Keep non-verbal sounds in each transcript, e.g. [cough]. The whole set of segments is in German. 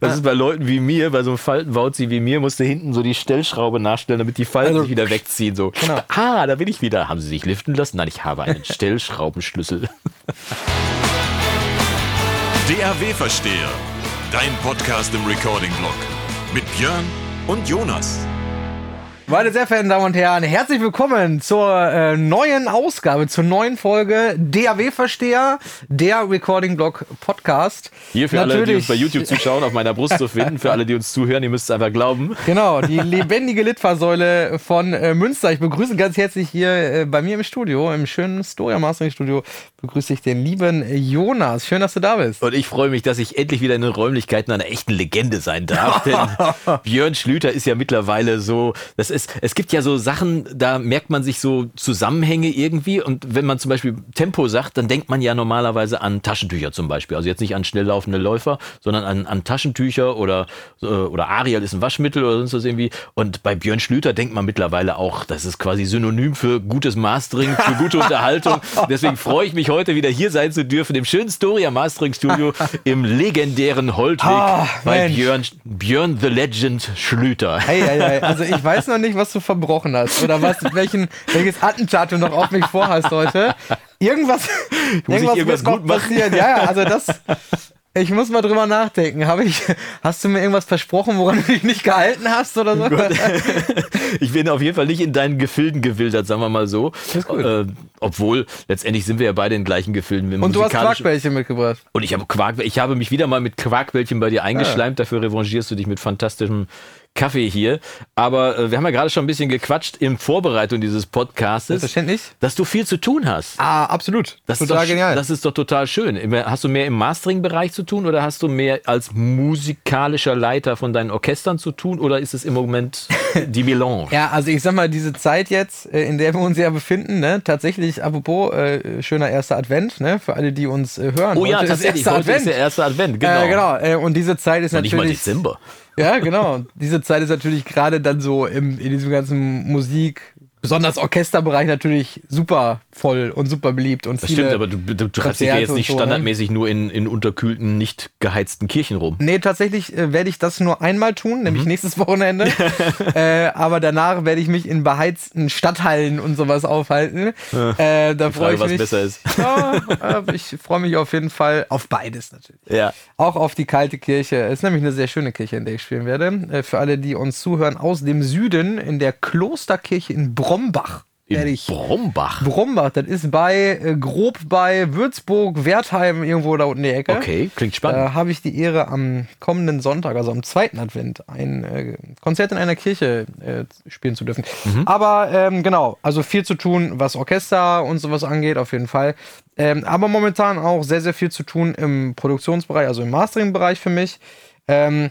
Das ist bei Leuten wie mir, bei so einem Faltenwauzi wie mir, musste hinten so die Stellschraube nachstellen, damit die Falten Also- sich wieder wegziehen. So, Genau. ah, da bin ich wieder. Haben Sie sich liften lassen? Nein, ich habe einen Stellschraubenschlüssel. [laughs] DAW-Versteher. Dein Podcast im Recording-Blog. Mit Björn und Jonas. Meine sehr verehrten Damen und Herren, herzlich willkommen zur äh, neuen Ausgabe, zur neuen Folge DAW-Versteher, der Recording Blog Podcast. Hier für alle, die Natürlich- uns bei YouTube zuschauen, auf meiner Brust zu [laughs] finden. Für alle, die uns zuhören, ihr müsst es einfach glauben. Genau, die [laughs] lebendige Litfaßsäule von äh, Münster. Ich begrüße ganz herzlich hier äh, bei mir im Studio, im schönen Storia Mastering Studio, begrüße ich den lieben Jonas. Schön, dass du da bist. Und ich freue mich, dass ich endlich wieder in den Räumlichkeiten einer echten Legende sein darf. Denn [laughs] Björn Schlüter ist ja mittlerweile so, das ist, es gibt ja so Sachen, da merkt man sich so Zusammenhänge irgendwie. Und wenn man zum Beispiel Tempo sagt, dann denkt man ja normalerweise an Taschentücher zum Beispiel. Also jetzt nicht an schnell laufende Läufer, sondern an, an Taschentücher oder, äh, oder Ariel ist ein Waschmittel oder sonst was irgendwie. Und bei Björn Schlüter denkt man mittlerweile auch, das ist quasi synonym für gutes Mastering, für gute [laughs] Unterhaltung. Deswegen freue ich mich heute wieder hier sein zu dürfen im schönen Storia Mastering Studio im legendären Holtweg Ah, bei Mensch. Björn, Björn the Legend Schlüter. Hey, hey, hey. Also ich weiß noch nicht, was du verbrochen hast oder was, [laughs] welchen, welches Attentat du noch auf mich vorhast heute. Irgendwas, irgendwas noch gut passieren. Ja, ja, also das. Ich muss mal drüber nachdenken. Habe ich, hast du mir irgendwas versprochen, woran du dich nicht gehalten hast oder so? [laughs] Ich bin auf jeden Fall nicht in deinen Gefilden gewildert, sagen wir mal so. Äh, obwohl, letztendlich sind wir ja beide in gleichen Gefilden. Und du hast Quarkbällchen mitgebracht. Und ich habe Quark, ich habe mich wieder mal mit Quarkbällchen bei dir eingeschleimt. Dafür revanchierst du dich mit fantastischem Kaffee hier. Aber äh, wir haben ja gerade schon ein bisschen gequatscht in Vorbereitung dieses Podcastes, Selbstverständlich. dass du viel zu tun hast. Ah, absolut. Das Total ist doch, genial. Das ist doch total schön. Hast du mehr im Mastering-Bereich zu tun oder hast du mehr als musikalischer Leiter von deinen Orchestern zu tun oder ist es im Moment [laughs] die Melange? Ja, also ich sag mal, diese Zeit jetzt, äh, in der wir uns ja befinden, ne, tatsächlich, apropos, äh, schöner erster Advent, ne, für alle, die uns äh, hören. Oh ja, Heute ist tatsächlich. erster Heute ist der erste Advent. Genau. Äh, genau. Äh, und diese Zeit ist Noch nicht mal natürlich. Dezember. Ja, genau. Diese Zeit ist natürlich gerade dann so im, in diesem ganzen Musik, besonders Orchesterbereich natürlich super voll und super beliebt. Und Das viele stimmt, aber du, du treibst dich ja jetzt nicht so, ne? standardmäßig nur in, in unterkühlten, nicht geheizten Kirchen rum. Nee, tatsächlich äh, werde ich das nur einmal tun, nämlich Mhm. nächstes Wochenende. [laughs] äh, aber danach werde ich mich in beheizten Stadthallen und sowas aufhalten. Äh, da freue ich was mich. besser ist. Ja, äh, ich freue mich auf jeden Fall auf beides natürlich. Ja. Auch auf die kalte Kirche. Es ist nämlich eine sehr schöne Kirche, in der ich spielen werde. Äh, Für alle, die uns zuhören aus dem Süden, in der Klosterkirche in Brombach In. Brombach. Brombach, das ist bei, äh, grob bei Würzburg, Wertheim, irgendwo da unten in die Ecke. Okay, klingt spannend. Da habe ich die Ehre, am kommenden Sonntag, also am zweiten Advent, ein äh, Konzert in einer Kirche äh, spielen zu dürfen. Aber ähm, genau, also viel zu tun, was Orchester und sowas angeht, auf jeden Fall. Ähm, aber momentan auch sehr, sehr viel zu tun im Produktionsbereich, also im Mastering-Bereich für mich. Ähm,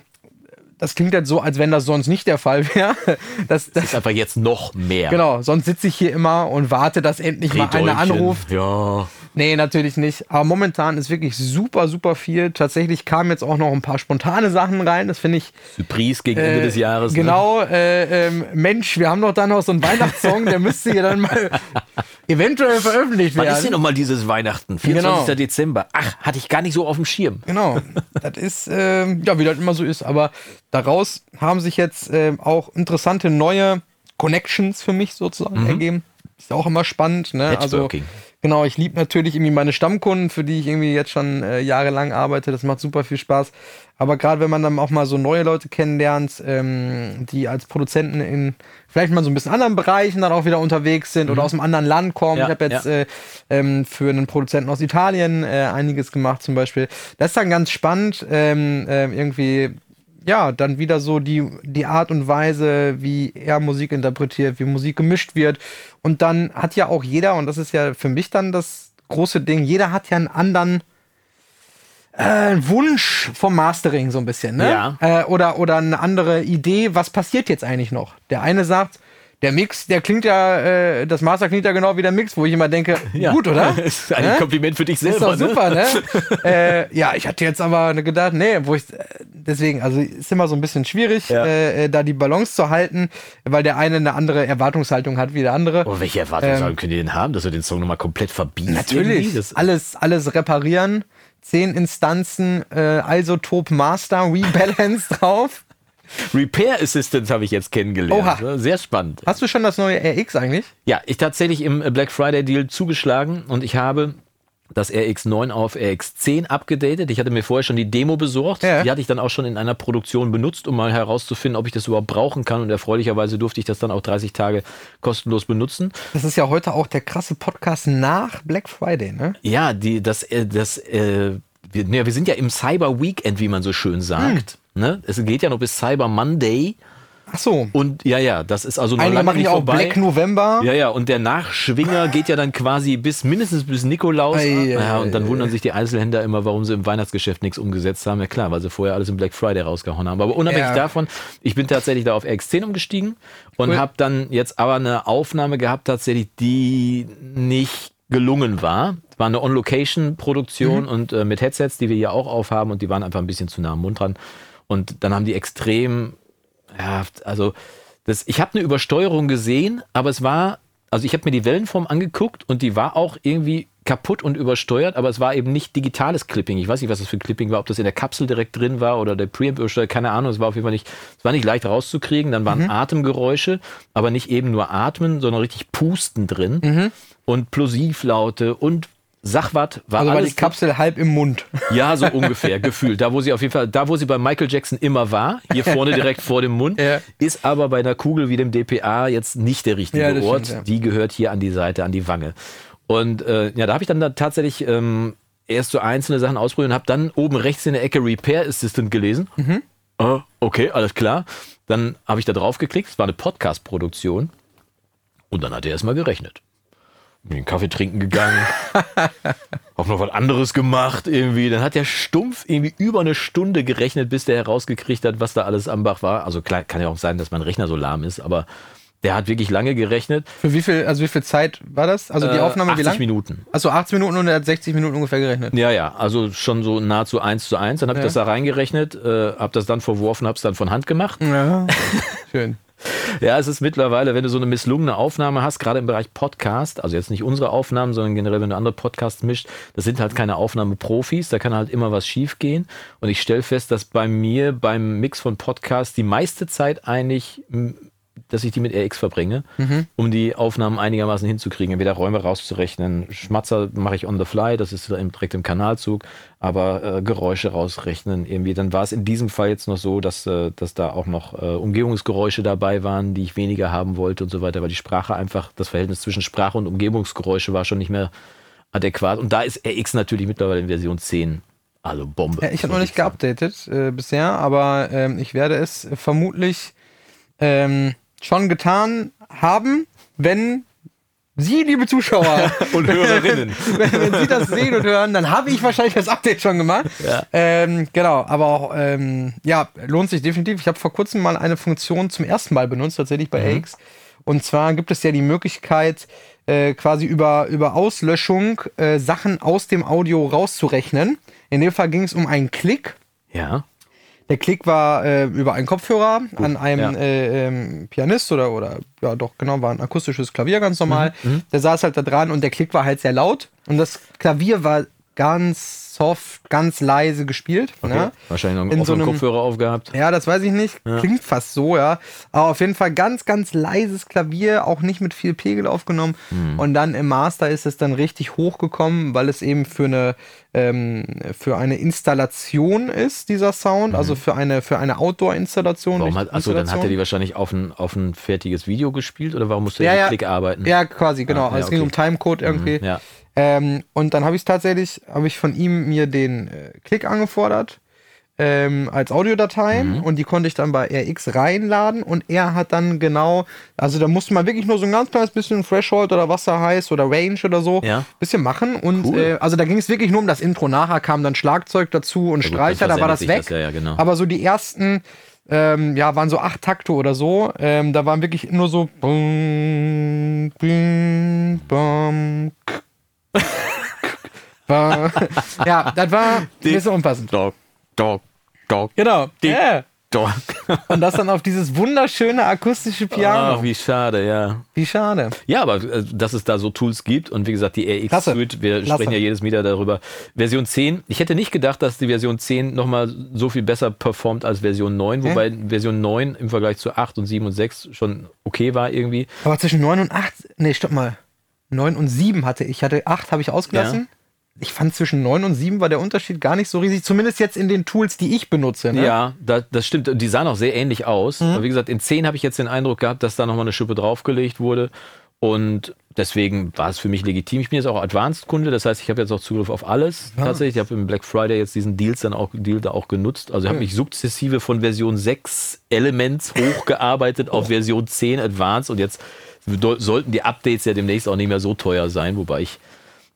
das klingt jetzt so, als wenn das sonst nicht der Fall wäre. [laughs] Das, das, ist einfach jetzt noch mehr. genau, sonst sitze ich hier immer und warte, dass endlich mal einer anruft. Ja. Nee, natürlich nicht. Aber momentan ist wirklich super, super viel. Tatsächlich kamen jetzt auch noch ein paar spontane Sachen rein. Das finde ich. Surprise gegen Ende äh, des Jahres. Ne? Genau, äh, ähm, Mensch, wir haben doch da noch so einen Weihnachtssong, der müsste ja dann mal [laughs] eventuell veröffentlicht Wann ist werden. denn nochmal dieses Weihnachten? 24. Genau. Dezember. Ach, hatte ich gar nicht so auf dem Schirm. Genau, das ist, ähm, ja, wie das immer so ist. Aber daraus haben sich jetzt ähm, auch interessante neue Connections für mich sozusagen ergeben. Ist auch immer spannend. Ne? Also, Networking. genau, ich liebe natürlich irgendwie meine Stammkunden, für die ich irgendwie jetzt schon äh, jahrelang arbeite. Das macht super viel Spaß. Aber gerade wenn man dann auch mal so neue Leute kennenlernt, ähm, die als Produzenten in vielleicht mal so ein bisschen anderen Bereichen dann auch wieder unterwegs sind oder aus einem anderen Land kommen. Ja, ich habe jetzt ja. äh, ähm, für einen Produzenten aus Italien äh, einiges gemacht zum Beispiel. Das ist dann ganz spannend, ähm, ähm, irgendwie, ja, dann wieder so die, die Art und Weise, wie er Musik interpretiert, wie Musik gemischt wird. Und dann hat ja auch jeder, und das ist ja für mich dann das große Ding, jeder hat ja einen anderen äh, Wunsch vom Mastering so ein bisschen, ne? Ja. Äh, oder, oder eine andere Idee, was passiert jetzt eigentlich noch? Der eine sagt, der Mix, der klingt ja, äh, das Master klingt ja genau wie der Mix, wo ich immer denke, [laughs] gut, oder? [laughs] ist ein Ne? Kompliment für dich Ist selber. doch super, ne? [laughs] äh, ja, ich hatte jetzt aber gedacht, nee, wo ich, äh, deswegen, also ist immer so ein bisschen schwierig, Ja. äh, äh, da die Balance zu halten, weil der eine eine andere Erwartungshaltung hat wie der andere. Oh, welche Erwartungshaltung könnt ihr denn haben, dass wir den Song nochmal komplett verbieten? Ähm, Natürlich, alles, alles reparieren. Zehn Instanzen äh, Isotop Master Rebalance [laughs] drauf. Repair Assistant habe ich jetzt kennengelernt. Oha. Sehr spannend. Hast du schon das neue RX eigentlich? Ja, ich tatsächlich im Black Friday Deal zugeschlagen und ich habe das RX9 auf RX10 abgedatet. Ich hatte mir vorher schon die Demo besorgt. Ja. Die hatte ich dann auch schon in einer Produktion benutzt, um mal herauszufinden, ob ich das überhaupt brauchen kann. Und erfreulicherweise durfte ich das dann auch 30 Tage kostenlos benutzen. Das ist ja heute auch der krasse Podcast nach Black Friday, ne? Ja, die, das, äh, das, äh, wir, ne, wir sind ja im Cyber Weekend, wie man so schön sagt. Hm. Ne? Es geht ja noch bis Cyber Monday. Ach so. Und ja, ja, das ist also noch Einige lange machen nicht ja auch vorbei. Black November. Ja, ja, und der Nachschwinger [laughs] geht ja dann quasi bis mindestens bis Nikolaus. Ei, ja, und dann wundern sich die Einzelhändler immer, warum sie im Weihnachtsgeschäft nichts umgesetzt haben. Ja klar, weil sie vorher alles im Black Friday rausgehauen haben. Aber unabhängig Ja. davon, ich bin tatsächlich da auf RX10 umgestiegen und Cool. habe dann jetzt aber eine Aufnahme gehabt, tatsächlich, die nicht gelungen war. Es war eine On-Location-Produktion Mhm. und äh, mit Headsets, die wir hier auch aufhaben und die waren einfach ein bisschen zu nah am Mund dran. Und dann haben die extrem, ja, also das, ich habe eine Übersteuerung gesehen, aber es war, also ich habe mir die Wellenform angeguckt und die war auch irgendwie kaputt und übersteuert, aber es war eben nicht digitales Clipping. Ich weiß nicht, was das für Clipping war, ob das in der Kapsel direkt drin war oder der Preamp übersteuert, keine Ahnung. Es war auf jeden Fall nicht, es war nicht leicht rauszukriegen. Dann waren Atemgeräusche, aber nicht eben nur Atmen, sondern richtig Pusten drin und Plosivlaute und Sachwatt war Also war alles die Kapsel halb im Mund. ja, so ungefähr, gefühlt. Da, wo sie auf jeden Fall, da, wo sie bei Michael Jackson immer war, hier vorne direkt vor dem Mund, [laughs] Ja. ist aber bei einer Kugel wie dem DPA jetzt nicht der richtige Ja, Ort. stimmt, ja. Die gehört hier an die Seite, an die Wange. Und äh, ja, da habe ich dann da tatsächlich ähm, erst so einzelne Sachen ausprobiert und habe dann oben rechts in der Ecke Repair Assistant gelesen. Mhm. Ah, okay, alles klar. Dann habe ich da drauf geklickt. Es war eine Podcast-Produktion. Und dann hat er erstmal gerechnet. Bin den Kaffee trinken gegangen. [laughs] auch noch was anderes gemacht irgendwie. Dann hat der stumpf irgendwie über eine Stunde gerechnet, bis der herausgekriegt hat, was da alles am Bach war. Also klar, kann ja auch sein, dass mein Rechner so lahm ist, aber der hat wirklich lange gerechnet. Für wie viel, also wie viel Zeit war das? Also die Äh, Aufnahme wie 80 lang? Minuten. Achso, 80 Minuten und er hat 60 Minuten ungefähr gerechnet. Ja, ja, also schon so nahezu eins zu eins. Dann habe ich Ja. das da reingerechnet, äh, habe das dann verworfen, habe es dann von Hand gemacht. Ja. [laughs] Schön. Ja, es ist mittlerweile, wenn du so eine misslungene Aufnahme hast, gerade im Bereich Podcast, also jetzt nicht unsere Aufnahmen, sondern generell, wenn du andere Podcasts mischt, das sind halt keine Aufnahmeprofis, da kann halt immer was schief gehen. Und ich stelle fest, dass bei mir beim Mix von Podcasts die meiste Zeit eigentlich, dass ich die mit RX verbringe, um die Aufnahmen einigermaßen hinzukriegen, entweder Räume rauszurechnen. Schmatzer mache ich on the fly, das ist direkt im Kanalzug, aber äh, Geräusche rausrechnen irgendwie. Dann war es in diesem Fall jetzt noch so, dass, äh, dass da auch noch äh, Umgebungsgeräusche dabei waren, die ich weniger haben wollte und so weiter, weil die Sprache einfach, das Verhältnis zwischen Sprache und Umgebungsgeräusche war schon nicht mehr adäquat. Und da ist RX natürlich mittlerweile in Version 10. Also Bombe. Ja, ich habe noch nicht geupdatet äh, bisher, aber ähm, ich werde es vermutlich ähm, schon getan haben, wenn Sie, liebe Zuschauer, [laughs] Und Hörerinnen. [laughs] wenn, wenn Sie das sehen und hören, dann habe ich wahrscheinlich das Update schon gemacht. Ja. Ähm, genau, aber auch, ähm, ja, lohnt sich definitiv. Ich habe vor kurzem mal eine Funktion zum ersten Mal benutzt, tatsächlich bei Mhm. AX. Und zwar gibt es ja die Möglichkeit, äh, quasi über, über Auslöschung äh, Sachen aus dem Audio rauszurechnen. In dem Fall ging es um einen Klick. Ja. Der Klick war äh, über einen Kopfhörer an einem ja. äh, ähm, Pianist oder, oder ja doch, genau, war ein akustisches Klavier ganz normal. Mhm, Der saß halt da dran und der Klick war halt sehr laut und das Klavier war ganz soft, ganz leise gespielt. Ne? Wahrscheinlich noch einen In so einem- Kopfhörer aufgehabt. Ja, das weiß ich nicht. Klingt fast so, ja. Aber auf jeden Fall ganz, ganz leises Klavier, auch nicht mit viel Pegel aufgenommen. Hm. Und dann im Master ist es dann richtig hochgekommen, weil es eben für eine, ähm, für eine Installation ist, dieser Sound. Also für eine, für eine Outdoor-Installation. Warum hat, achso, dann hat er die wahrscheinlich auf ein, auf ein fertiges Video gespielt oder warum musste Ja, er mit ja. Klick arbeiten? Ja, quasi, genau. Ah, ja, es ging okay. um Timecode irgendwie. Mhm, ja. Ähm, und dann habe ich tatsächlich, habe ich von ihm mir den äh, Klick angefordert ähm, als Audiodatei Mhm. und die konnte ich dann bei RX reinladen und er hat dann genau, also da musste man wirklich nur so ein ganz kleines bisschen Threshold oder was da heißt oder Range oder so, Ja. bisschen machen und Cool. äh, also da ging es wirklich nur um das Intro. Nachher kam dann Schlagzeug dazu und Ja Streicher, da war das weg. das, ja, ja, genau. Aber so die ersten ähm, ja, waren so acht Takte oder so. Ähm, da waren wirklich nur so. Bum, bum, bum, [laughs] ba- ja, das war ein bisschen unpassend. Dog, dog, dog. Genau. Die- Ja. Doch. Und das dann auf dieses wunderschöne akustische Piano. Ach, wie schade, ja. wie schade. Ja, aber äh, dass es da so Tools gibt und wie gesagt, die RX Klasse. Suite, wir Klasse. sprechen ja jedes Mal darüber. Version 10, ich hätte nicht gedacht, dass die Version 10 nochmal so viel besser performt als Version 9, Hä? wobei Version 9 im Vergleich zu 8 und 7 und 6 schon okay war irgendwie. Aber zwischen 9 und 8, nee, stopp mal. 9 und 7 hatte ich. hatte 8 habe ich ausgelassen. Ich fand zwischen 9 und 7 war der Unterschied gar nicht so riesig, zumindest jetzt in den Tools, die ich benutze. Ne? Ja, da, das stimmt. Die sahen auch sehr ähnlich aus. Aber wie gesagt, in 10 habe ich jetzt den Eindruck gehabt, dass da nochmal eine Schippe draufgelegt wurde. Und deswegen war es für mich legitim. Ich bin jetzt auch Advanced-Kunde, das heißt, ich habe jetzt auch Zugriff auf alles. Tatsächlich, ich habe im Black Friday jetzt diesen Deals dann auch, Deal da auch genutzt. Also ich habe mich sukzessive von Version 6 Elements hochgearbeitet auf Version 10 Advanced und jetzt sollten die Updates ja demnächst auch nicht mehr so teuer sein, wobei ich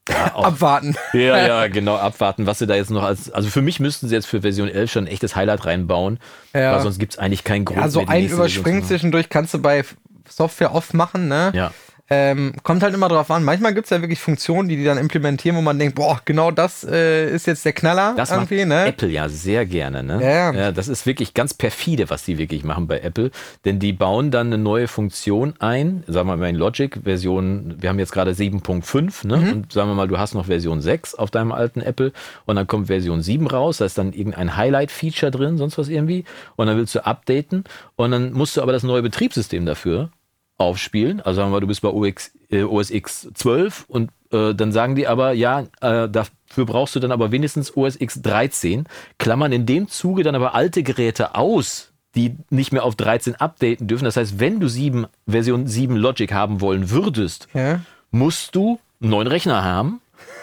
[laughs] auch Abwarten. [laughs] ja, ja, [laughs] genau, abwarten, was sie da jetzt noch als. Also für mich müssten sie jetzt für Version 11 schon ein echtes Highlight reinbauen, Ja. weil sonst gibt es eigentlich keinen Grund. Also die ein Überspringen zwischendurch kannst du bei Software oft machen, ne? Ja. Ähm, kommt halt immer drauf an. Manchmal gibt es ja wirklich Funktionen, die die dann implementieren, wo man denkt, boah, genau das äh, ist jetzt der Knaller Das macht irgendwie, ne? Apple ja sehr gerne, ne? Ja, ja. Das ist wirklich ganz perfide, was die wirklich machen bei Apple. Denn die bauen dann eine neue Funktion ein, sagen wir mal in Logic, Version, wir haben jetzt gerade 7.5, ne? Mhm. Und sagen wir mal, du hast noch Version 6 auf deinem alten Apple und dann kommt Version 7 raus, da ist dann irgendein Highlight-Feature drin, sonst was irgendwie. Und dann willst du updaten und dann musst du aber das neue Betriebssystem dafür aufspielen. Also sagen wir mal, du bist bei OX, äh, OS X 12 und äh, dann sagen die aber, ja, äh, dafür brauchst du dann aber wenigstens OS X 13, klammern in dem Zuge dann aber alte Geräte aus, die nicht mehr auf 13 updaten dürfen. Das heißt, wenn du 7, Version 7 Logic haben wollen würdest, Ja. musst du einen neuen Rechner haben.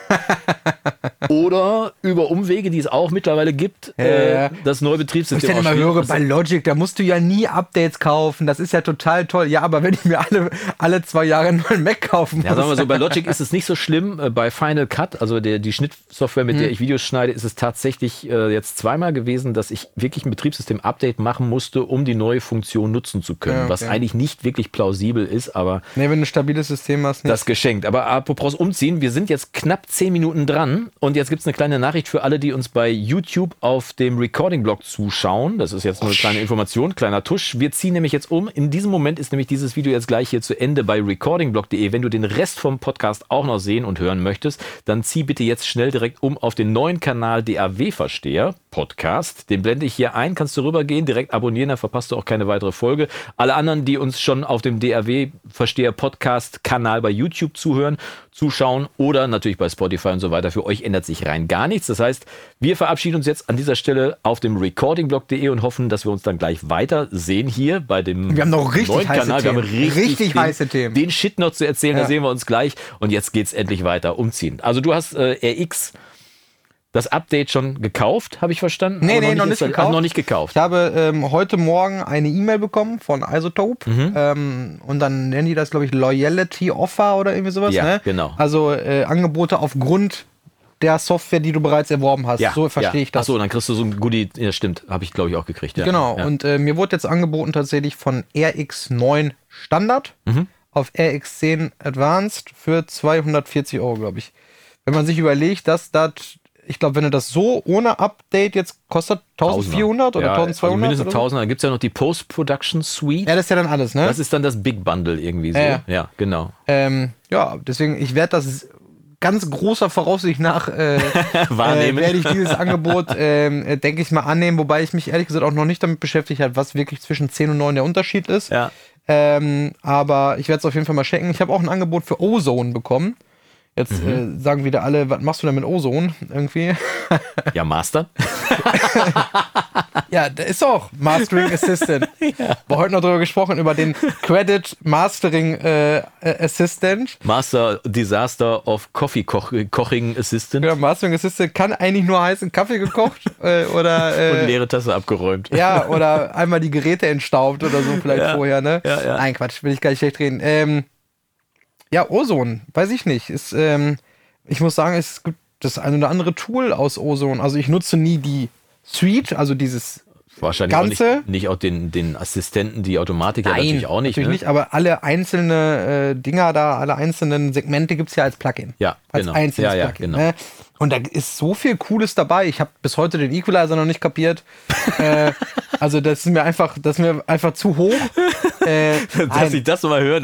[laughs] Oder über Umwege, die es auch mittlerweile gibt, Ja, äh, das neue ich Betriebssystem dann immer höre, bei Logic, da musst du ja nie Updates kaufen. Das ist ja total toll. Ja, aber wenn ich mir alle, alle zwei Jahre einen neuen Mac kaufen muss. Ja, sagen wir so, bei [laughs] Logic ist es nicht so schlimm. Äh, Bei Final Cut, also der, die Schnittsoftware, mit Mhm. der ich Videos schneide, ist es tatsächlich äh, jetzt zweimal gewesen, dass ich wirklich ein Betriebssystem-Update machen musste, um die neue Funktion nutzen zu können. Ja, okay. Was eigentlich nicht wirklich plausibel ist, aber nee, wenn du ein stabiles System hast, nicht. das geschenkt. Aber apropos umziehen, wir sind jetzt knapp zehn Minuten dran und jetzt gibt es eine kleine Nachricht für alle, die uns bei YouTube auf dem Recording-Blog zuschauen. Das ist jetzt nur eine kleine Information, kleiner Tusch. Wir ziehen nämlich jetzt um. In diesem Moment ist nämlich dieses Video jetzt gleich hier zu Ende bei recordingblog.de. Wenn du den Rest vom Podcast auch noch sehen und hören möchtest, dann zieh bitte jetzt schnell direkt um auf den neuen Kanal DAW-Versteher Podcast. Den blende ich hier ein, kannst du rübergehen, direkt abonnieren, dann verpasst du auch keine weitere Folge. Alle anderen, die uns schon auf dem DAW-Versteher Podcast-Kanal bei YouTube zuhören, zuschauen oder natürlich bei Spotify und so weiter, für euch ändert sich rein gar nichts. Das heißt, wir verabschieden uns jetzt an dieser Stelle auf dem recordingblog.de und hoffen, dass wir uns dann gleich weiter sehen hier bei dem Wir haben noch richtig neuen heiße Kanal. Wir haben Themen. richtig, Richtig den, heiße Themen. Den Shit noch zu erzählen, da Ja. sehen wir uns gleich. Und jetzt geht's endlich weiter. Umziehen. Also du hast äh, RX das Update schon gekauft, habe ich verstanden? Nee, nee, noch nicht installiert- gekauft. Ach, noch nicht gekauft. Ich habe ähm, heute Morgen eine E-Mail bekommen von Isotope Mhm. ähm, und dann nennen die das, glaube ich, Loyalty Offer oder irgendwie sowas. Ja, ne? genau. Also äh, Angebote aufgrund der Software, die du bereits erworben hast. so verstehe ja. ich das. Achso, dann kriegst du so ein Goodie. Ja, stimmt. Habe ich, glaube ich, auch gekriegt. Ja. Genau, Ja. und äh, mir wurde jetzt angeboten tatsächlich von RX9 Standard Mhm. auf RX10 Advanced für 240 Euro, glaube ich. Wenn man sich überlegt, dass das, ich glaube, wenn du das so ohne Update jetzt kostet 1400 oder ja, 1200 Also mindestens oder so? 1000. Dann gibt es ja noch die Post-Production Suite. Ja, das ist ja dann alles, ne? Das ist dann das Big Bundle irgendwie so. Ja, Ja, genau. Ähm, ja, deswegen, ich werde das ganz großer Voraussicht nach äh, [laughs] äh, Wahrnehmen. werde ich dieses Angebot, ähm, äh, denke ich mal, annehmen, wobei ich mich ehrlich gesagt auch noch nicht damit beschäftigt habe, was wirklich zwischen 10 und 9 der Unterschied ist. Ja. Ähm, aber ich werde es auf jeden Fall mal checken. Ich habe auch ein Angebot für Ozone bekommen. Jetzt Mhm. äh, sagen wieder alle, was machst du denn mit Ozone irgendwie? [laughs] Ja, Master. [laughs] ja, der ist auch Mastering Assistant. [laughs] War heute noch drüber gesprochen, über den Credit Mastering äh, äh, Assistant. Master Disaster of Coffee Koch Koching Assistant. Ja, Mastering Assistant kann eigentlich nur heißen Kaffee gekocht äh, oder Und äh, leere Tasse abgeräumt. ja oder einmal die Geräte entstaubt oder so vielleicht Ja, vorher, ne? ja, ja. Nein, Quatsch, will ich gar nicht schlecht reden. Ähm, ja, Ozone, weiß ich nicht. Ist, ähm, ich muss sagen, es gibt das ein oder andere Tool aus Ozone. Also ich nutze nie die Suite, also dieses Wahrscheinlich auch Ganze. nicht, nicht auch den, den Assistenten, die Automatik ja natürlich auch nicht. Natürlich ne? nicht, aber alle einzelne äh, Dinger da, alle einzelnen Segmente gibt es ja als Plugin. Ja, als genau. einzelnes Ja, ja, Plugin. genau. Ne? Und da ist so viel Cooles dabei. Ich habe bis heute den Equalizer noch nicht kapiert. [laughs] äh, also das ist mir einfach, das ist mir einfach zu hoch. [laughs] Äh, [laughs] Dass ich das mal höre,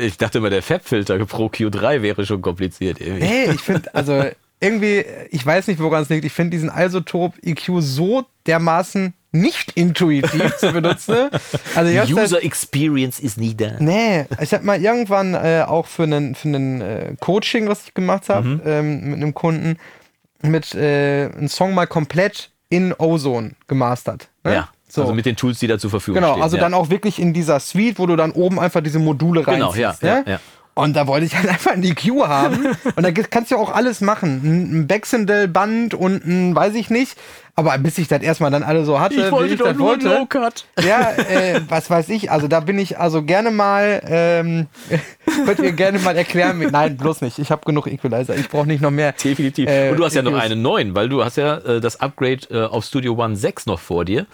ich dachte immer, der Fab-Filter Pro Q3 wäre schon kompliziert. Irgendwie. Nee, ich finde, also irgendwie, ich weiß nicht, woran es liegt. Ich finde diesen Isotop EQ so dermaßen nicht intuitiv zu benutzen. Also hab's halt- User Experience ist nie da. Nee, ich habe mal irgendwann äh, auch für einen für einen äh, Coaching, was ich gemacht habe, Mhm. ähm, mit einem Kunden, mit äh, einen Song mal komplett in Ozone gemastert. Ne? Ja, so. also mit den Tools, die da zur Verfügung genau, stehen. also ja. dann auch wirklich in dieser Suite, wo du dann oben einfach diese Module Genau, reinziehst. ja, ne? ja, ja. Und da wollte ich halt [laughs] einfach ein EQ haben. und da kannst du ja auch alles machen. Ein Baxendale-Band und ein, weiß ich nicht. Aber bis ich das erstmal dann alle so hatte, wie ich das wollte. Cut. Ja, äh, was weiß ich. Also da bin ich also gerne mal, ähm, [laughs] könnt ihr gerne mal erklären. Nein, bloß nicht. Ich habe genug Equalizer. Ich brauche nicht noch mehr. Definitiv. Äh, Und du hast ja noch einen neuen, weil du hast ja äh, das Upgrade äh, auf Studio One 6 noch vor dir,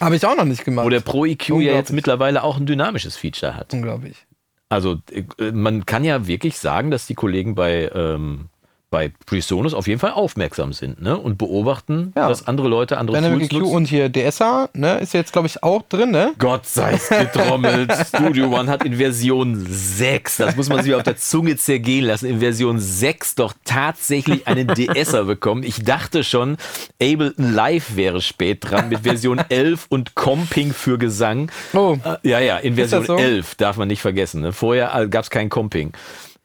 Habe ich auch noch nicht gemacht. wo der Pro EQ ja jetzt mittlerweile auch ein dynamisches Feature hat. Unglaublich. Also äh, man kann ja wirklich sagen, dass die Kollegen bei, ähm, bei PreSonus auf jeden Fall aufmerksam sind ne? und beobachten, Ja. dass andere Leute andere Dynamic Tools EQ nutzen. und hier DSA, ne, ist jetzt, glaube ich, auch drin, ne? Gott sei es getrommelt. [laughs] Studio One hat in Version 6, das muss man sich auf der Zunge zergehen lassen, in Version 6 doch tatsächlich einen DSer bekommen. Ich dachte schon, Ableton Live wäre spät dran mit Version 11 und Comping für Gesang. Oh. Äh, Ja, ja, in Version so? 11 darf man nicht vergessen. Ne? Vorher gab es kein Comping.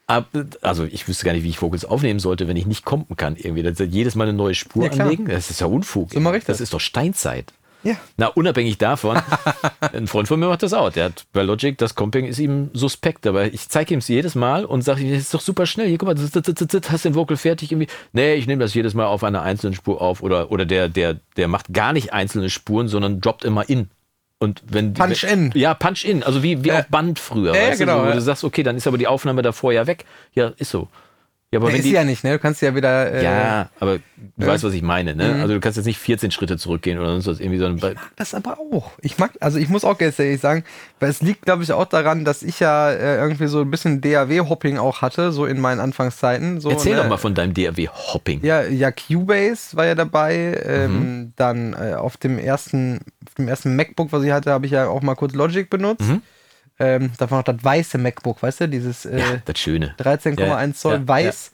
Ab, also ich wüsste gar nicht, wie ich Vocals aufnehmen sollte, wenn ich nicht kompen kann. Irgendwie. Das, jedes Mal eine neue Spur Ja, anlegen, das ist ja Unfug. So das das. ist doch Steinzeit. Ja. Na, unabhängig davon, [laughs] ein Freund von mir macht das auch. Der hat bei Logic, das Comping ist ihm suspekt, aber ich zeige ihm es jedes Mal und sage ihm, das ist doch super schnell. Hier, guck mal, zit, zit, zit, zit, hast den Vocal fertig irgendwie. Nee, ich nehme das jedes Mal auf einer einzelnen Spur auf oder, oder der, der, der macht gar nicht einzelne Spuren, sondern droppt immer in. Und wenn die- Punch in. Ja, Punch in. Also wie, wie Ja. auf Band früher. Weißt genau, du, wo ja. du sagst, okay, dann ist aber die Aufnahme davor ja weg. Ja, ist so. Ja, aber Ja, wenn ist die, ja nicht, ne? Du kannst ja wieder. Äh, ja, aber du weißt, was ich meine, ne? Mhm. Also du kannst jetzt nicht 14 Schritte zurückgehen oder sonst was irgendwie, sondern bei, Das aber auch. Ich mag, also ich muss auch ganz ehrlich sagen, weil es liegt, glaube ich, auch daran, dass ich ja äh, irgendwie so ein bisschen DAW-Hopping auch hatte, so in meinen Anfangszeiten. So, Erzähl ne? doch mal von deinem DAW-Hopping. Ja, ja, Cubase war ja dabei. Ähm, Mhm. Dann äh, auf dem ersten, auf dem ersten MacBook, was ich hatte, habe ich ja auch mal kurz Logic benutzt. Mhm. Ähm, da war noch das weiße MacBook, weißt du, dieses äh, Ja, das Schöne. 13,1 Ja, Zoll ja, weiß.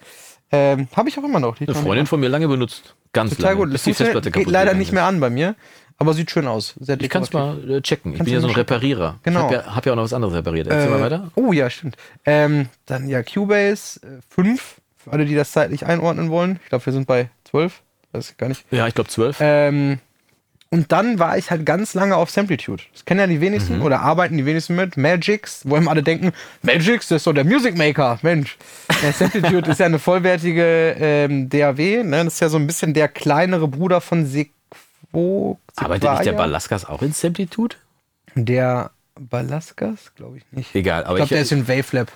Ähm, habe ich auch immer noch. Eine Freundin von mir lange benutzt. Ganz Total lange. gut. Das die Festplatte kaputt geht leider nicht ist. mehr an bei mir, aber sieht schön aus. Ich kann es mal äh, checken. Ich Kannst bin ja so ein checken. Reparierer. Genau. Ich habe ja, hab ja auch noch was anderes repariert. Erzähl Äh, mal weiter. Oh ja, stimmt. Ähm, dann ja, Cubase äh, 5, für alle, die das zeitlich einordnen wollen. Ich glaube, wir sind bei 12. Weiß ich gar nicht. Ja, ich glaube 12. Ähm, und dann war ich halt ganz lange auf Samplitude. Das kennen ja die wenigsten oder arbeiten die wenigsten mit. Magix, wo immer alle denken, Magix, das ist doch der Music Maker. Mensch. Ja, Samplitude ist ja eine vollwertige ähm, DAW. Ne? Das ist ja so ein bisschen der kleinere Bruder von Sequo. Arbeitet nicht der. Balaskas auch in Samplitude? Der Balaskas? Glaube ich nicht. Egal, Ich aber glaube, der ich, ist in Wavelab.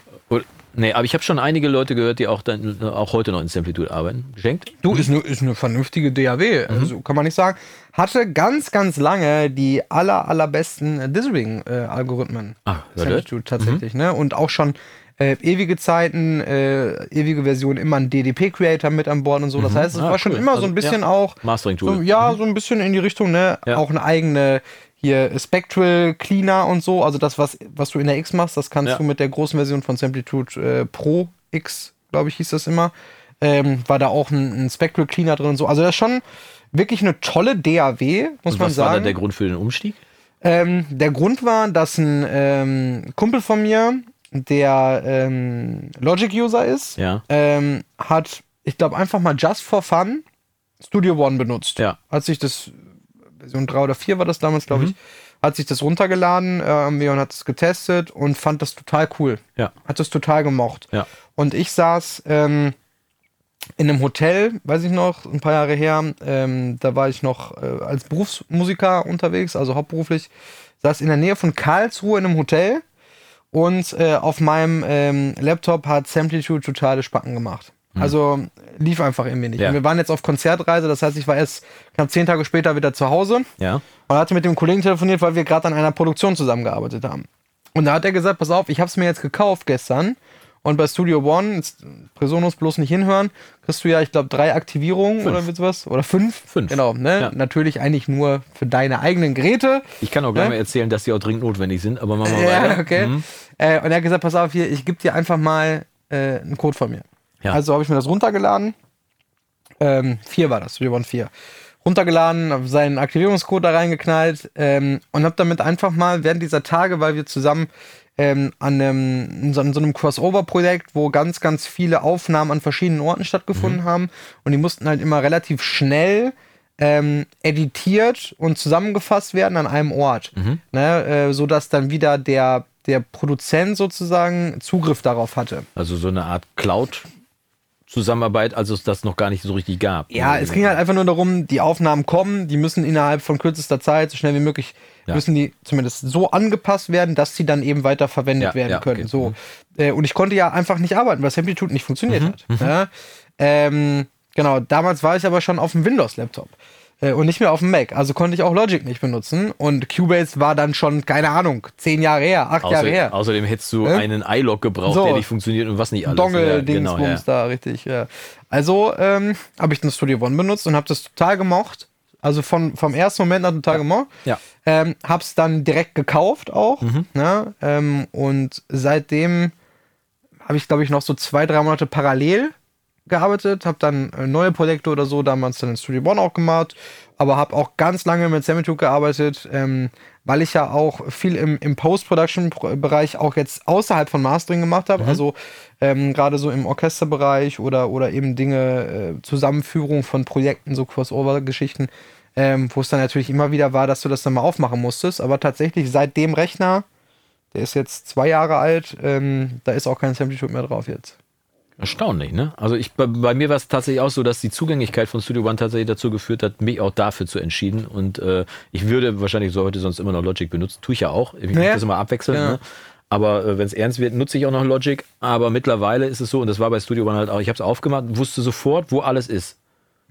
Nee, aber ich habe schon einige Leute gehört, die auch, dann, auch heute noch in Samplitude arbeiten. Geschenkt? Du, ist eine, ist eine vernünftige DAW, Mhm. also kann man nicht sagen. Hatte ganz, ganz lange die aller, allerbesten Dithering-Algorithmen. Ah, ja, Samplitude tatsächlich, ne? Und auch schon äh, ewige Zeiten, äh, ewige Versionen, immer ein DDP-Creator mit an Bord und so. Das heißt, es Ah, war schon cool. immer so Also, ein bisschen ja. auch. Mastering-Tool. So, ja, so ein bisschen in die Richtung, ne? Ja. Auch eine eigene hier Spectral Cleaner und so. Also das, was, was du in der X machst, das kannst Ja. du mit der großen Version von Samplitude äh, Pro X, glaube ich, hieß das immer. Ähm, war da auch ein, ein Spectral Cleaner drin und so. Also das ist schon wirklich eine tolle DAW, muss Und man was war sagen. der Grund für den Umstieg? Ähm, der Grund war, dass ein ähm, Kumpel von mir, der ähm, Logic-User ist, Ja. ähm, hat, ich glaube, einfach mal just for fun Studio One benutzt. Ja. Hat sich das, Version 3 oder 4 war das damals, glaube Mhm. ich, hat sich das runtergeladen ähm, und hat es getestet und fand das total cool. Ja. Hat das total gemocht. Ja. Und ich saß ähm, in einem Hotel, weiß ich noch, ein paar Jahre her, ähm, da war ich noch äh, als Berufsmusiker unterwegs, also hauptberuflich, saß in der Nähe von Karlsruhe in einem Hotel und äh, auf meinem ähm, Laptop hat Samplitude totale Spacken gemacht. Also lief einfach irgendwie nicht. Ja. Und wir waren jetzt auf Konzertreise, das heißt, ich war erst knapp zehn Tage später wieder zu Hause Ja. und hatte mit dem Kollegen telefoniert, weil wir gerade an einer Produktion zusammengearbeitet haben. Und da hat er gesagt, pass auf, ich habe es mir jetzt gekauft gestern und bei Studio One, jetzt Presonus bloß nicht hinhören, kriegst du ja, ich glaube, drei Aktivierungen oder wie sowas. Oder fünf. Fünf. Genau, ne? Ja. Natürlich eigentlich nur für deine eigenen Geräte. Ich kann auch gleich Ja? mal erzählen, dass die auch dringend notwendig sind, aber machen wir Ja, weiter. okay. Mhm. Äh, und er hat gesagt, pass auf hier, ich gebe dir einfach mal äh, einen Code von mir. Ja. Also habe ich mir das runtergeladen. Ähm, vier war das, One 4. Runtergeladen, hab seinen Aktivierungscode da reingeknallt ähm, und habe damit einfach mal während dieser Tage, weil wir zusammen ähm, an, einem, in so, so einem Crossover-Projekt, wo ganz, ganz viele Aufnahmen an verschiedenen Orten stattgefunden haben und die mussten halt immer relativ schnell ähm, editiert und zusammengefasst werden an einem Ort, ne, äh, sodass dann wieder der, der Produzent sozusagen Zugriff darauf hatte. Also so eine Art Cloud-Zusammenarbeit, als es das noch gar nicht so richtig gab. Ja, es ging halt einfach nur darum, die Aufnahmen kommen, die müssen innerhalb von kürzester Zeit, so schnell wie möglich, Ja. müssen die zumindest so angepasst werden, dass sie dann eben weiter verwendet Ja, werden ja, können. okay. So. Äh, und ich konnte ja einfach nicht arbeiten, weil Samplitude nicht funktioniert Mhm, hat. Ja? Ähm, genau, damals war ich aber schon auf dem Windows-Laptop. Äh, Und nicht mehr auf dem Mac. Also konnte ich auch Logic nicht benutzen. Und Cubase war dann schon, keine Ahnung, zehn Jahre her, acht Jahre Außer, her. außerdem hättest du Ja? einen iLog gebraucht, So. der nicht funktioniert und was nicht alles. Dongle, Ja, Dingsbums genau, ja. da, richtig. Ja. Also ähm, habe ich den Studio One benutzt und habe das total gemocht. Also von, vom ersten Moment an total gemocht. Ja. Ähm, hab's dann direkt gekauft auch. Mhm. Ne? Ähm, und seitdem habe ich, glaube ich, noch so zwei, drei Monate parallel gearbeitet, habe dann äh, neue Projekte oder so damals dann in Studio One auch gemacht, aber habe auch ganz lange mit Semitude gearbeitet, ähm, weil ich ja auch viel im, im Post-Production-Bereich auch jetzt außerhalb von Mastering gemacht habe, also ähm, gerade so im Orchesterbereich oder, oder eben Dinge, äh, Zusammenführung von Projekten, so Crossover-Geschichten, ähm, wo es dann natürlich immer wieder war, dass du das dann mal aufmachen musstest, aber tatsächlich seit dem Rechner, der ist jetzt zwei Jahre alt, ähm, da ist auch kein Samplitude mehr drauf jetzt. Erstaunlich, ne? Also ich, bei, bei mir war es tatsächlich auch so, dass die Zugänglichkeit von Studio One tatsächlich dazu geführt hat, mich auch dafür zu entschieden. Und äh, ich würde wahrscheinlich so heute sonst immer noch Logic benutzen. Tue ich ja auch. Ich Ja. mache das immer abwechselnd. Ja. Ne? Aber äh, wenn es ernst wird, nutze ich auch noch Logic. Aber mittlerweile ist es so, und das war bei Studio One halt auch, ich habe es aufgemacht, wusste sofort, wo alles ist.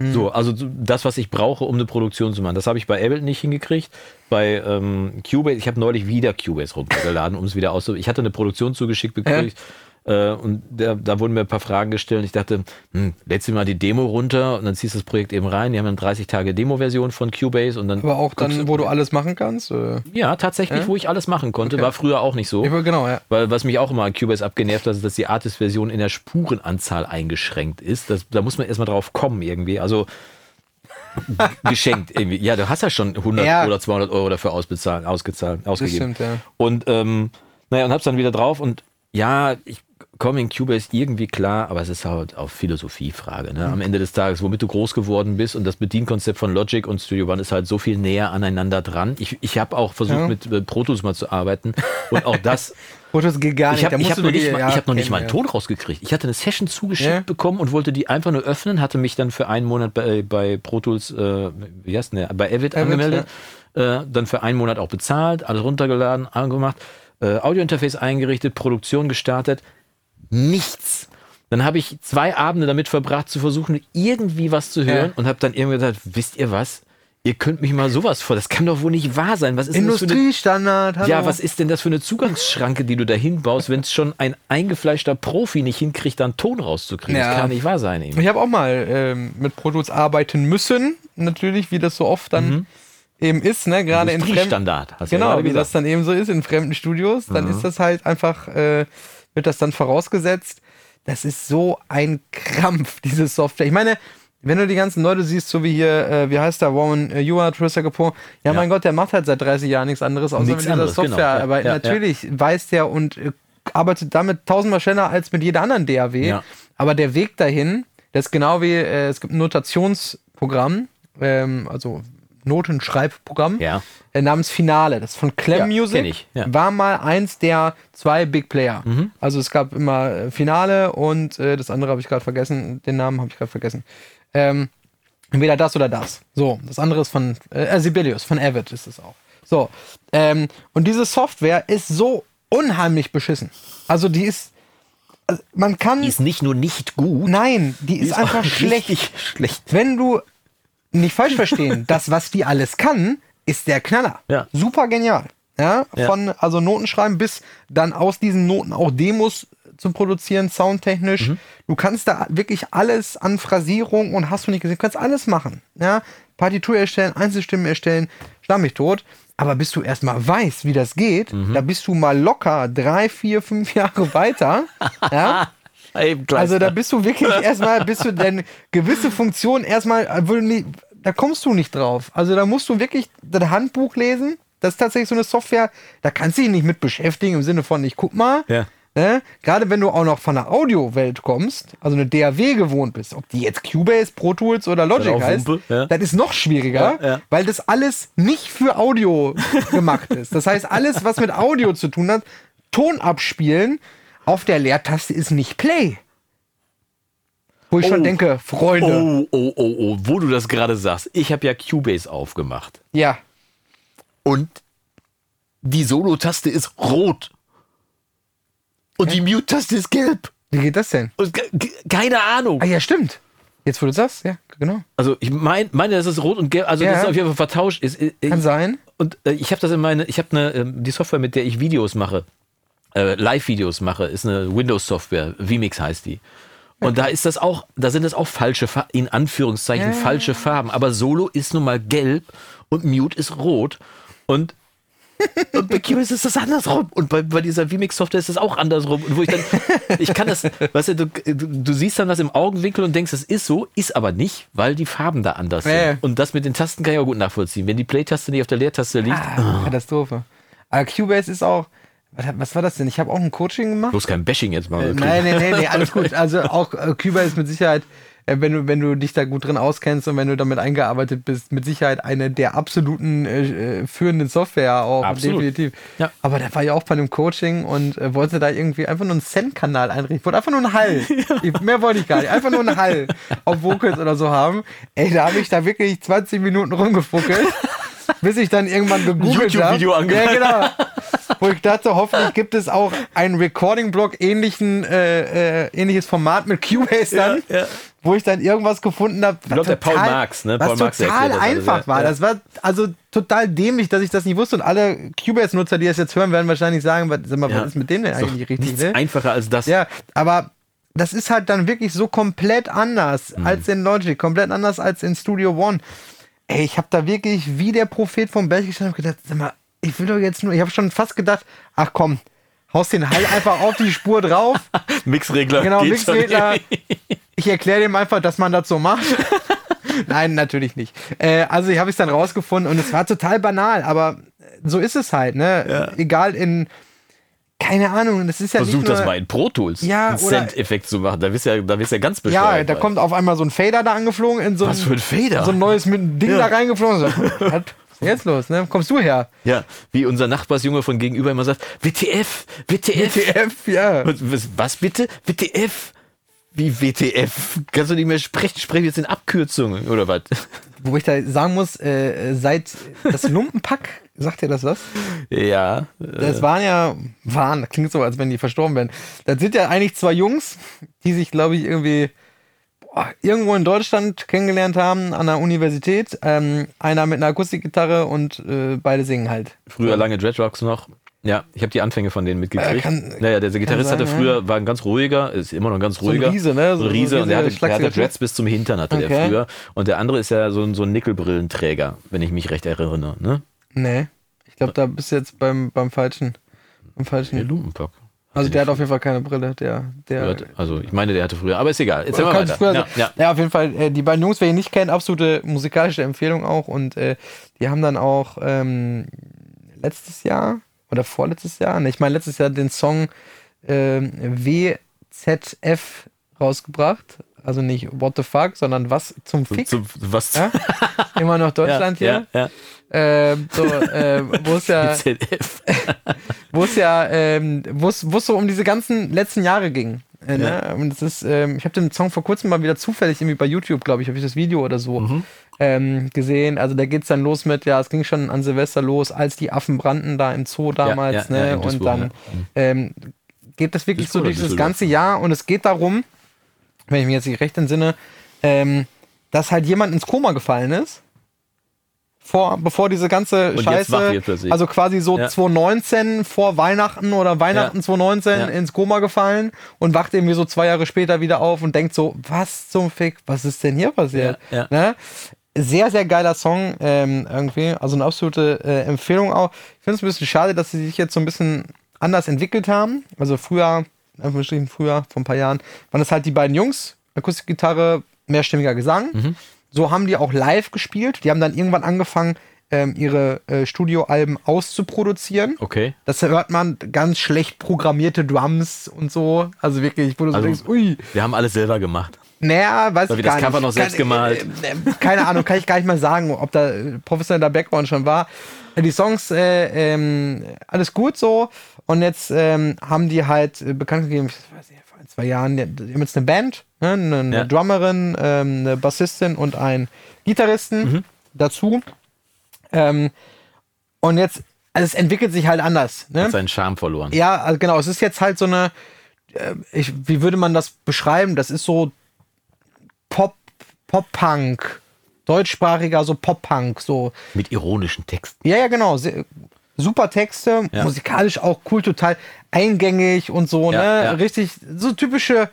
So, also so das, was ich brauche, um eine Produktion zu machen. Das habe ich bei Ableton nicht hingekriegt. Bei ähm, Cubase, ich habe neulich wieder Cubase runtergeladen, um es wieder auszuprobieren. Ich hatte eine Produktion zugeschickt gekriegt. Äh, und da, da wurden mir ein paar Fragen gestellt. Und ich dachte, hm, lädst du mal die Demo runter und dann ziehst du das Projekt eben rein. Die haben dann 30 Tage Demo-Version von Cubase und dann. Aber auch dann, wo du alles machen kannst? Äh, Ja, tatsächlich, wo ich alles machen konnte. Okay. War früher auch nicht so. ja, genau, ja. Weil was mich auch immer an Cubase abgenervt hat, ist, dass die Artist-Version in der Spurenanzahl eingeschränkt ist. Das, da muss man erstmal drauf kommen irgendwie. Also [laughs] geschenkt irgendwie. Ja, du hast ja schon 100 Ja. oder 200 Euro dafür ausbezahlt, ausgezahlt, Das ausgegeben. stimmt, ja. Und ähm, naja, und hab's dann wieder drauf und ja, ich komme in Cubase irgendwie klar, aber es ist halt auch Philosophiefrage. Ne? Am Ende des Tages, womit du groß geworden bist und das Bedienkonzept von Logic und Studio One ist halt so viel näher aneinander dran. Ich, ich habe auch versucht, Ja. mit Pro Tools mal zu arbeiten und auch das [laughs] Fotos geht gar nicht. ich habe hab noch, nicht mal, ja, ich hab noch nicht mal einen. Ton rausgekriegt. Ich hatte eine Session zugeschickt Ja. bekommen und wollte die einfach nur öffnen, hatte mich dann für einen Monat bei, bei Pro Tools, äh, wie heißt denn der, bei Avid, angemeldet, äh, dann für einen Monat auch bezahlt, alles runtergeladen, angemacht, äh, Audiointerface eingerichtet, Produktion gestartet, nichts. Dann habe ich zwei Abende damit verbracht, zu versuchen, irgendwie was zu hören Ja. und habe dann irgendwie gesagt, wisst ihr was? Ihr könnt mich mal sowas vor. Das kann doch wohl nicht wahr sein. Was ist denn das für eine Industriestandard, hallo. ja, was ist denn das für eine Zugangsschranke, die du da hinbaust, wenn es schon ein eingefleischter Profi nicht hinkriegt, da einen Ton rauszukriegen? Ja. Das kann nicht wahr sein. Eben. Ich habe auch mal ähm, mit Pro Tools arbeiten müssen, natürlich, wie das so oft dann eben ist, ne? Gerade in fremden Industriestandard, hast ja Genau, gerade wie das dann eben so ist in fremden Studios, dann ist das halt einfach, äh, wird das dann vorausgesetzt. Das ist so ein Krampf, [laughs] diese Software. Ich meine, wenn du die ganzen Leute siehst, so wie hier, äh, wie heißt der, Warren äh, Ewan, Trisha Kapoor, ja, mein Gott, der macht halt seit 30 Jahren nichts anderes, außer Nichts mit dieser anderes, genau. Software. Ja, Aber ja, natürlich weiß der und äh, arbeitet damit tausendmal schneller als mit jeder anderen DAW. Ja. Aber der Weg dahin, das ist genau wie, äh, es gibt ein Notationsprogramm, ähm, also Notenschreibprogramm Ja. äh, namens Finale. Das ist von Clem Ja, Music. ja. War mal eins der zwei Big Player. Mhm. Also es gab immer äh, Finale und äh, das andere habe ich gerade vergessen. Den Namen habe ich gerade vergessen. Ähm, entweder das oder das. So, das andere ist von äh, Sibelius, von Avid ist es auch. So, ähm, und diese Software ist so unheimlich beschissen. Also die ist also man kann. Die ist nicht nur nicht gut, nein, die ist, auch einfach [laughs] schlecht. schlecht. Wenn du nicht falsch verstehen, [laughs] das, was die alles kann, ist der Knaller. Ja. Super genial. Ja, Ja. von also Noten schreiben bis dann aus diesen Noten auch Demos zu produzieren, soundtechnisch. Mhm. Du kannst da wirklich alles an Phrasierung und hast du nicht gesehen, du kannst alles machen. Ja, Partitur erstellen, Einzelstimmen erstellen, schlag mich tot. Aber bis du erstmal weißt, wie das geht, Mhm. da bist du mal locker drei, vier, fünf Jahre weiter. [laughs] ja. Also da bist du wirklich [laughs] erstmal, bist du denn gewisse Funktionen erstmal, äh, da kommst du nicht drauf. Also da musst du wirklich das Handbuch lesen. Das ist tatsächlich so eine Software, da kannst du dich nicht mit beschäftigen im Sinne von, ich guck mal. Ja. Ne? Gerade wenn du auch noch von der Audiowelt kommst, also eine DAW gewohnt bist, ob die jetzt Cubase, Pro Tools oder Logic auch heißt, Wumpe, ja. das ist noch schwieriger, Ja, ja. weil das alles nicht für Audio [laughs] gemacht ist. Das heißt, alles, was mit Audio zu tun hat, Ton abspielen, auf der Leertaste ist nicht Play. Wo ich schon Oh. denke, Freunde, Oh, oh, oh, oh, wo du das gerade sagst. Ich habe ja Cubase aufgemacht. ja, Und die Solo-Taste ist rot. Und die Mute-Taste ist gelb. wie geht das denn? Und ke- ke- keine Ahnung. Ah ja, stimmt. Jetzt, wo du sagst, ja, genau. Also ich mein, meine, dass es rot und gelb, also Ja. das ist auf jeden Fall vertauscht ist. Ich- Kann sein. Und äh, ich habe das in meine, ich habe eine, ähm, die Software, mit der ich Videos mache, äh, Live-Videos mache, ist eine Windows-Software, vMix heißt die. Und da ist das auch, da sind das auch falsche, Fa- in Anführungszeichen, Ja. falsche Farben. Aber Solo ist nun mal gelb und Mute ist rot. Und, und bei Cubase ist das andersrum. Und bei, bei dieser vMix-Software ist das auch andersrum. Und wo ich dann, ich kann das, weißt du, du, du, siehst dann das im Augenwinkel und denkst, das ist so, ist aber nicht, weil die Farben da anders Ja, sind. Und das mit den Tasten kann ich auch gut nachvollziehen. Wenn die Play-Taste nicht auf der Leertaste liegt, Ah, Katastrophe. Aber Cubase ist auch, was, war das denn? Ich habe auch ein Coaching gemacht. bloß kein Bashing jetzt mal. Äh, nein, nein, nein, nee, alles [laughs] gut. Also auch äh, Cuba ist mit Sicherheit, äh, wenn du, wenn du dich da gut drin auskennst und wenn du damit eingearbeitet bist, mit Sicherheit eine der absoluten äh, führenden Software auch, Absolut. definitiv. Ja. Aber der war ja auch bei einem Coaching und äh, wollte da irgendwie einfach nur einen Cent-Kanal einrichten. Wollte einfach nur einen Hall. [laughs] Ich, mehr wollte ich gar nicht. Einfach nur einen Hall auf Vocals oder so haben. Ey, da habe ich da wirklich 20 Minuten rumgefuckelt. [laughs] Bis ich dann irgendwann gegoogelt habe. YouTube-Video angemacht. Ja, genau. Wo ich dachte, hoffentlich gibt es auch einen Recording-Blog ähnlichen, äh, äh, ähnliches Format mit Cubase dann, Ja, ja. wo ich dann irgendwas gefunden habe. glaub, der Paul Marx, ne? Was Paul Marx total alles, einfach war. Ja. Das war also total dämlich, dass ich das nicht wusste. Und alle Cubase-Nutzer, die das jetzt hören, werden wahrscheinlich sagen, was, sag mal, Ja. was ist mit dem denn eigentlich richtig? Nichts Ne? einfacher als das. Ja, aber das ist halt dann wirklich so komplett anders Mhm. als in Logic, komplett anders als in Studio One. Ey, ich habe da wirklich wie der Prophet vom Berg gestanden und gedacht, sag mal, ich will doch jetzt nur, ich habe schon fast gedacht, ach komm, haust den Hall einfach auf die Spur drauf. [laughs] Mixregler. Genau. Mixregler. Ich erkläre dem einfach, dass man das so macht. [laughs] Nein, natürlich nicht. Äh, also ich habe es dann rausgefunden und es war total banal, aber so ist es halt, ne? Egal in, keine Ahnung, das ist ja Versuch das mal in Pro Tools. Ja, einen Cent-Effekt zu machen. Da bist du ja, da bist ja ganz Ja, bescheuert. da kommt auf einmal so ein Fader da angeflogen in so Was für ein Fader? So ein neues mit einem Ding Ja. da reingeflogen. So, [laughs] jetzt los, ne? Kommst du her? Ja, wie unser Nachbarsjunge von gegenüber immer sagt, WTF, WTF. WTF, ja. Was, was bitte? WTF? Wie WTF? Kannst du nicht mehr sprechen? Sprechen wir jetzt in Abkürzungen oder was? Wo ich da sagen muss, äh, seit das Lumpenpack, [laughs] sagt ihr das was? Ja. Das waren ja, waren, klingt so, als wenn die verstorben wären. Das sind ja eigentlich zwei Jungs, die sich, glaube ich, irgendwie irgendwo in Deutschland kennengelernt haben, an der Universität. Ähm, einer mit einer Akustikgitarre und äh, beide singen halt. Früher lange Dreadrocks noch. Ja, ich habe die Anfänge von denen mitgekriegt. Äh, kann- naja, der Gitarrist sein, hatte ja. früher, war ein ganz ruhiger, ist immer noch ein ganz ein ruhiger. Riese, ne? So So ein Riese ein und der hatte, der hatte Dreads bis zum Hintern hatte der Okay. früher. Und der andere ist ja so, ein- so ein Nickelbrillenträger, wenn ich mich recht erinnere. Ne? Nee. Ich glaube, da bist du jetzt beim, beim falschen. Beim Der falschen. Lumpenpack. Also der hat auf jeden Fall keine Brille. Der, der, Also ich meine, der hatte früher, aber ist egal. Jetzt mal Kannst weiter. früher Ja, ja. ja, auf jeden Fall. Äh, die beiden Jungs, wer ihn nicht kennt, absolute musikalische Empfehlung auch. Und äh, die haben dann auch ähm, letztes Jahr oder vorletztes Jahr, ne, ich meine letztes Jahr den Song ähm, WZF rausgebracht. Also nicht What the fuck, sondern was zum Fick. Zum, was? Ja? [laughs] Immer noch Deutschland ja, hier. Ja, Ähm, so, äh, wo es ja, [laughs] [laughs] wo es ja, ähm, wo es es so um diese ganzen letzten Jahre ging. Äh, ne? Und es ist, ähm, ich habe den Song vor kurzem mal wieder zufällig irgendwie bei YouTube, glaube ich, habe ich das Video oder so Mhm. ähm, gesehen. Also da geht's dann los mit, ja, es ging schon an Silvester los, als die Affen brannten da im Zoo damals, ne? und dann. Mhm. ähm, geht das wirklich so Disco oder durch das ganze Jahr und es geht darum, wenn ich mich jetzt nicht recht entsinne, ähm, dass halt jemand ins Koma gefallen ist. Vor, bevor diese ganze Und Scheiße, also quasi so Ja. 2019 vor Weihnachten oder Weihnachten Ja. 2019 Ja. ins Koma gefallen und wacht irgendwie so zwei Jahre später wieder auf und denkt so, was zum Fick, was ist denn hier passiert? Ne? Sehr, sehr geiler Song ähm, irgendwie, also eine absolute äh, Empfehlung auch. Ich finde es ein bisschen schade, dass sie sich jetzt so ein bisschen anders entwickelt haben. Also früher, Anführungsstrichen früher, vor ein paar Jahren, waren das halt die beiden Jungs, Akustikgitarre, mehrstimmiger Gesang. Mhm. So haben die auch live gespielt. Die haben dann irgendwann angefangen, ähm, ihre äh, Studioalben auszuproduzieren. Okay. Das hört man ganz schlecht programmierte Drums und so. Also wirklich, wo du so Also- denkst, ui, Wir haben alles selber gemacht. naja, weiß Weil ich gar das Cover nicht. noch selbst Keine- gemalt. Äh, äh, keine Ahnung, kann ich gar nicht mal sagen, ob da äh, professioneller Background schon war. Die Songs, äh, ähm, alles gut so. Und jetzt ähm, haben die halt äh, bekannt gegeben, ich weiß nicht, vor ein, zwei Jahren, die die haben jetzt eine Band, ne? eine, eine Ja. Drummerin, ähm, eine Bassistin und einen Gitarristen Mhm. dazu. Ähm, und jetzt, also es entwickelt sich halt anders. Ne? Hat seinen Charme verloren. Ja, also genau, es ist jetzt halt so eine, äh, ich, wie würde man das beschreiben? Das ist so Pop, Pop-Punk, deutschsprachiger so Pop-Punk, so. Mit ironischen Texten. Ja, ja, genau. Sehr, super Texte, Ja. musikalisch auch cool, total eingängig und so, Ja, ne? ja. Richtig, so typische,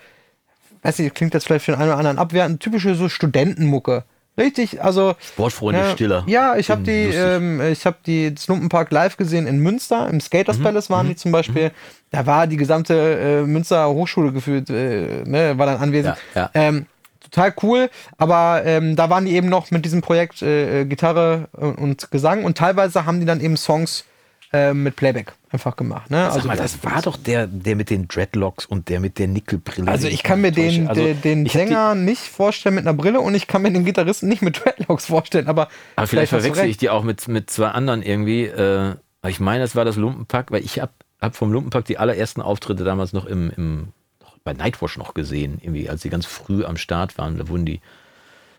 weiß nicht, klingt jetzt vielleicht für den einen oder anderen abwertend, typische so Studentenmucke. Richtig, also. Sportfreunde Ja, Stiller. Ja, ich habe die, ähm, ich habe die Slumpenpark live gesehen in Münster, im Skaters Mhm, Palace waren die zum Beispiel. Da war die gesamte äh, Münster Hochschule gefühlt, äh, ne, war dann anwesend. Ja, ja. Ähm, total cool, aber ähm, da waren die eben noch mit diesem Projekt äh, äh, Gitarre und, und Gesang und teilweise haben die dann eben Songs äh, mit Playback einfach gemacht. Ne? Sag mal, das war doch der, der mit den Dreadlocks und der mit der Nickelbrille. Also ich kann mir den, Also, den, den Sänger nicht vorstellen mit einer Brille und ich kann mir den Gitarristen nicht mit Dreadlocks vorstellen, aber, Aber vielleicht du verwechsel ich recht. die auch mit, mit zwei anderen irgendwie. Äh, ich meine, das war das Lumpenpack, weil ich habe hab vom Lumpenpack die allerersten Auftritte damals noch im, im bei Nightwash noch gesehen, irgendwie, als sie ganz früh am Start waren. Da wurden die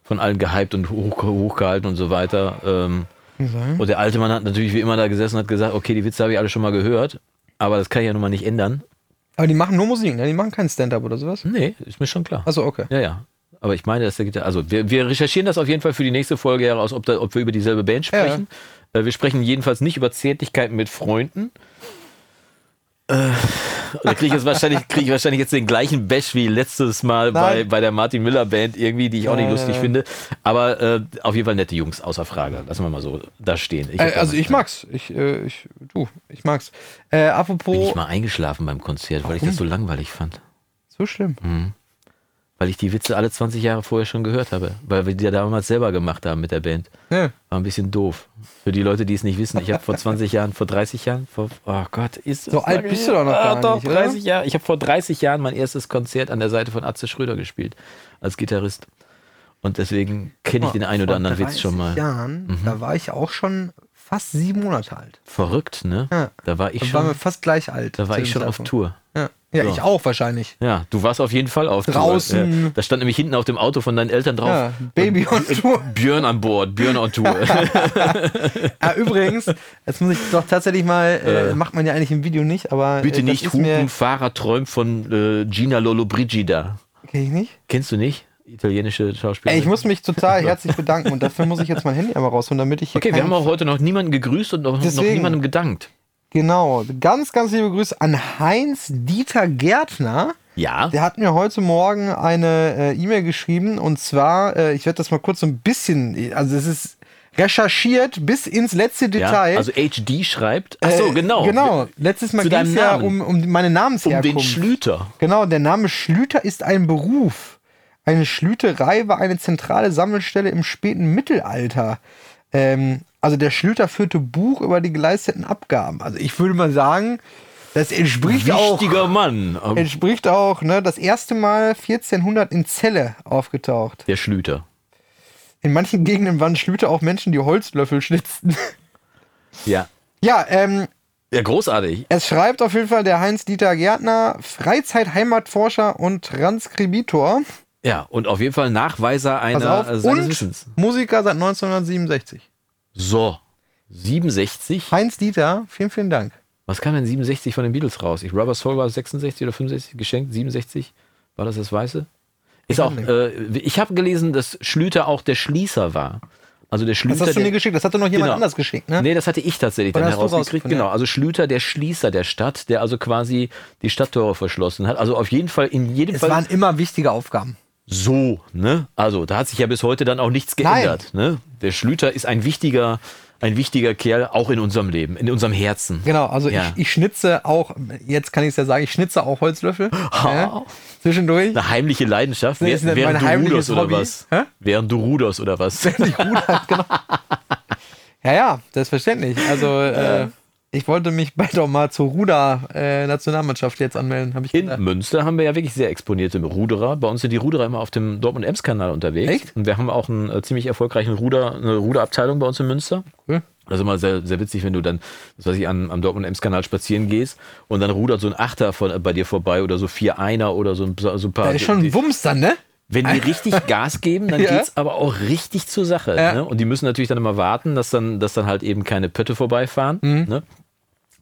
von allen gehypt und hoch, hochgehalten und so weiter. Ähm, und der alte Mann hat natürlich wie immer da gesessen und hat gesagt, okay, die Witze habe ich alle schon mal gehört, aber das kann ich ja nun mal nicht ändern. Aber die machen nur Musik, ne? Die machen kein Stand-up oder sowas. Nee, ist mir schon klar. Achso, okay. Ja, ja. Aber ich meine, dass der Gitarre. Also, wir, wir recherchieren das auf jeden Fall für die nächste Folge heraus, ob, da, ob wir über dieselbe Band sprechen. Äh, wir sprechen jedenfalls nicht über Zärtlichkeiten mit Freunden. Äh, da kriege ich, jetzt wahrscheinlich, krieg ich wahrscheinlich jetzt den gleichen Bash wie letztes Mal bei, Nein. bei der Martin Miller Band irgendwie, die ich auch nicht Nein, lustig finde. Aber äh, auf jeden Fall nette Jungs, außer Frage. Lassen wir mal so da stehen. Ich Äh, also ich mag's. Ich, äh, ich, du, ich mag's. Äh, Bin apropos, ich mal eingeschlafen beim Konzert, weil ich das so langweilig fand. so schlimm. Weil ich die Witze alle 20 Jahre vorher schon gehört habe. Weil wir die ja damals selber gemacht haben mit der Band. Ja. War ein bisschen doof. Für die Leute, die es nicht wissen, ich habe vor 20 Jahren, vor 30 Jahren, vor, oh Gott, ist das So alt bist du doch noch Ah, gar doch, nicht, oder? 30 Jahre. Ich habe vor 30 Jahren mein erstes Konzert an der Seite von Atze Schröder gespielt, als Gitarrist. Und deswegen kenne ich den einen oder anderen Witz 30 schon mal. Mhm. Jahren, da war ich auch schon fast sieben Monate alt. Verrückt, ne? Ja. Da war ich Da waren wir schon, fast gleich alt. da war ich schon auf. Tour. Ja, ja So. ich auch wahrscheinlich. Ja, du warst auf jeden Fall auf Draußen. Tour. Ja, da stand nämlich hinten auf dem Auto von deinen Eltern drauf. Ja, Baby on [laughs] Tour. Björn an Bord, Björn on Tour. [laughs] Ah, übrigens, jetzt muss ich doch tatsächlich mal, äh, macht man ja eigentlich im Video nicht, aber Bitte äh, das nicht hupen, Fahrer träumt von äh, Gina Lollobrigida. Kenn ich nicht? Kennst du nicht? Italienische Schauspielerin. Ey, ich muss mich total herzlich bedanken und dafür muss ich jetzt mein Handy einmal rausholen, damit ich hier okay, wir haben auch heute noch niemanden gegrüßt und noch, noch niemandem gedankt. Genau, ganz, ganz liebe Grüße an Heinz Dieter Gärtner. Ja. Der hat mir heute Morgen eine äh, E-Mail geschrieben und zwar, äh, ich werde das mal kurz so ein bisschen, also es ist recherchiert bis ins letzte ja. Detail. Also HD schreibt. Ach so, Äh, genau. Genau. Letztes Mal ging es ja um, um meine Um Namensherkunft. den Schlüter. Genau, der Name Schlüter ist ein Beruf. Eine Schlüterei war eine zentrale Sammelstelle im späten Mittelalter. Ähm, also der Schlüter führte Buch über die geleisteten Abgaben. Also ich würde mal sagen, das entspricht auch, Wichtiger Mann. entspricht auch ne, das erste Mal 1400 in Celle aufgetaucht. Der Schlüter. In manchen Gegenden waren Schlüter auch Menschen, die Holzlöffel schnitzten. [laughs] Ja. ja, ähm, Ja, großartig. Es schreibt auf jeden Fall der Heinz-Dieter Gärtner, Freizeit-Heimatforscher und Transkribitor. Ja, und auf jeden Fall Nachweiser Pass einer auf. äh, seines Und Wissens. Musiker seit 1967. So. 67. Heinz-Dieter, vielen, vielen Dank. Was kam denn 67 von den Beatles raus? Ich, Rubber Soul war 66 oder 65 geschenkt, 67? War das das Weiße? Ist Ich auch, äh, ich habe gelesen, dass Schlüter auch der Schließer war. Also der Schlüter. Das hast du mir geschickt, das hatte noch jemand Genau. anders geschickt, ne? Nee, das hatte ich tatsächlich Oder dann herausgekriegt. Genau, also Schlüter, der Schließer der Stadt, der also quasi die Stadttore verschlossen hat. Also auf jeden Fall, in jedem Es Fall waren immer wichtige Aufgaben. So, ne? Also da hat sich ja bis heute dann auch nichts Nein. geändert. Ne? Der Schlüter ist ein wichtiger, ein wichtiger Kerl, auch in unserem Leben, in unserem Herzen. Genau, also Ja. ich, ich schnitze auch, jetzt kann ich es ja sagen, ich schnitze auch Holzlöffel. [laughs] ja, zwischendurch. Eine heimliche Leidenschaft, ist während, während du ruderst oder was? Hä? Während du ruderst oder was? Ich ruder, [laughs] genau. Ja, ja, selbstverständlich. Also äh, ich wollte mich bald auch mal zur Ruder-Nationalmannschaft jetzt anmelden, habe ich In gedacht. Münster haben wir ja wirklich sehr exponierte Ruderer. Bei uns sind die Ruderer immer auf dem Dortmund-Ems-Kanal unterwegs. Echt? Und wir haben auch einen äh, ziemlich erfolgreichen Ruder, eine Ruderabteilung bei uns in Münster. Cool. Das ist immer sehr, sehr witzig, wenn du dann, was weiß ich, am, am Dortmund-Ems-Kanal spazieren gehst und dann rudert so ein Achter von, äh, bei dir vorbei oder so vier Einer oder so ein, so ein paar. Da ist schon ein Wumms dann, ne? Wenn die richtig [laughs] Gas geben, dann Ja. geht's aber auch richtig zur Sache. Ja. Ne? Und die müssen natürlich dann immer warten, dass dann, dass dann halt eben keine Pötte vorbeifahren. Mhm. Ne?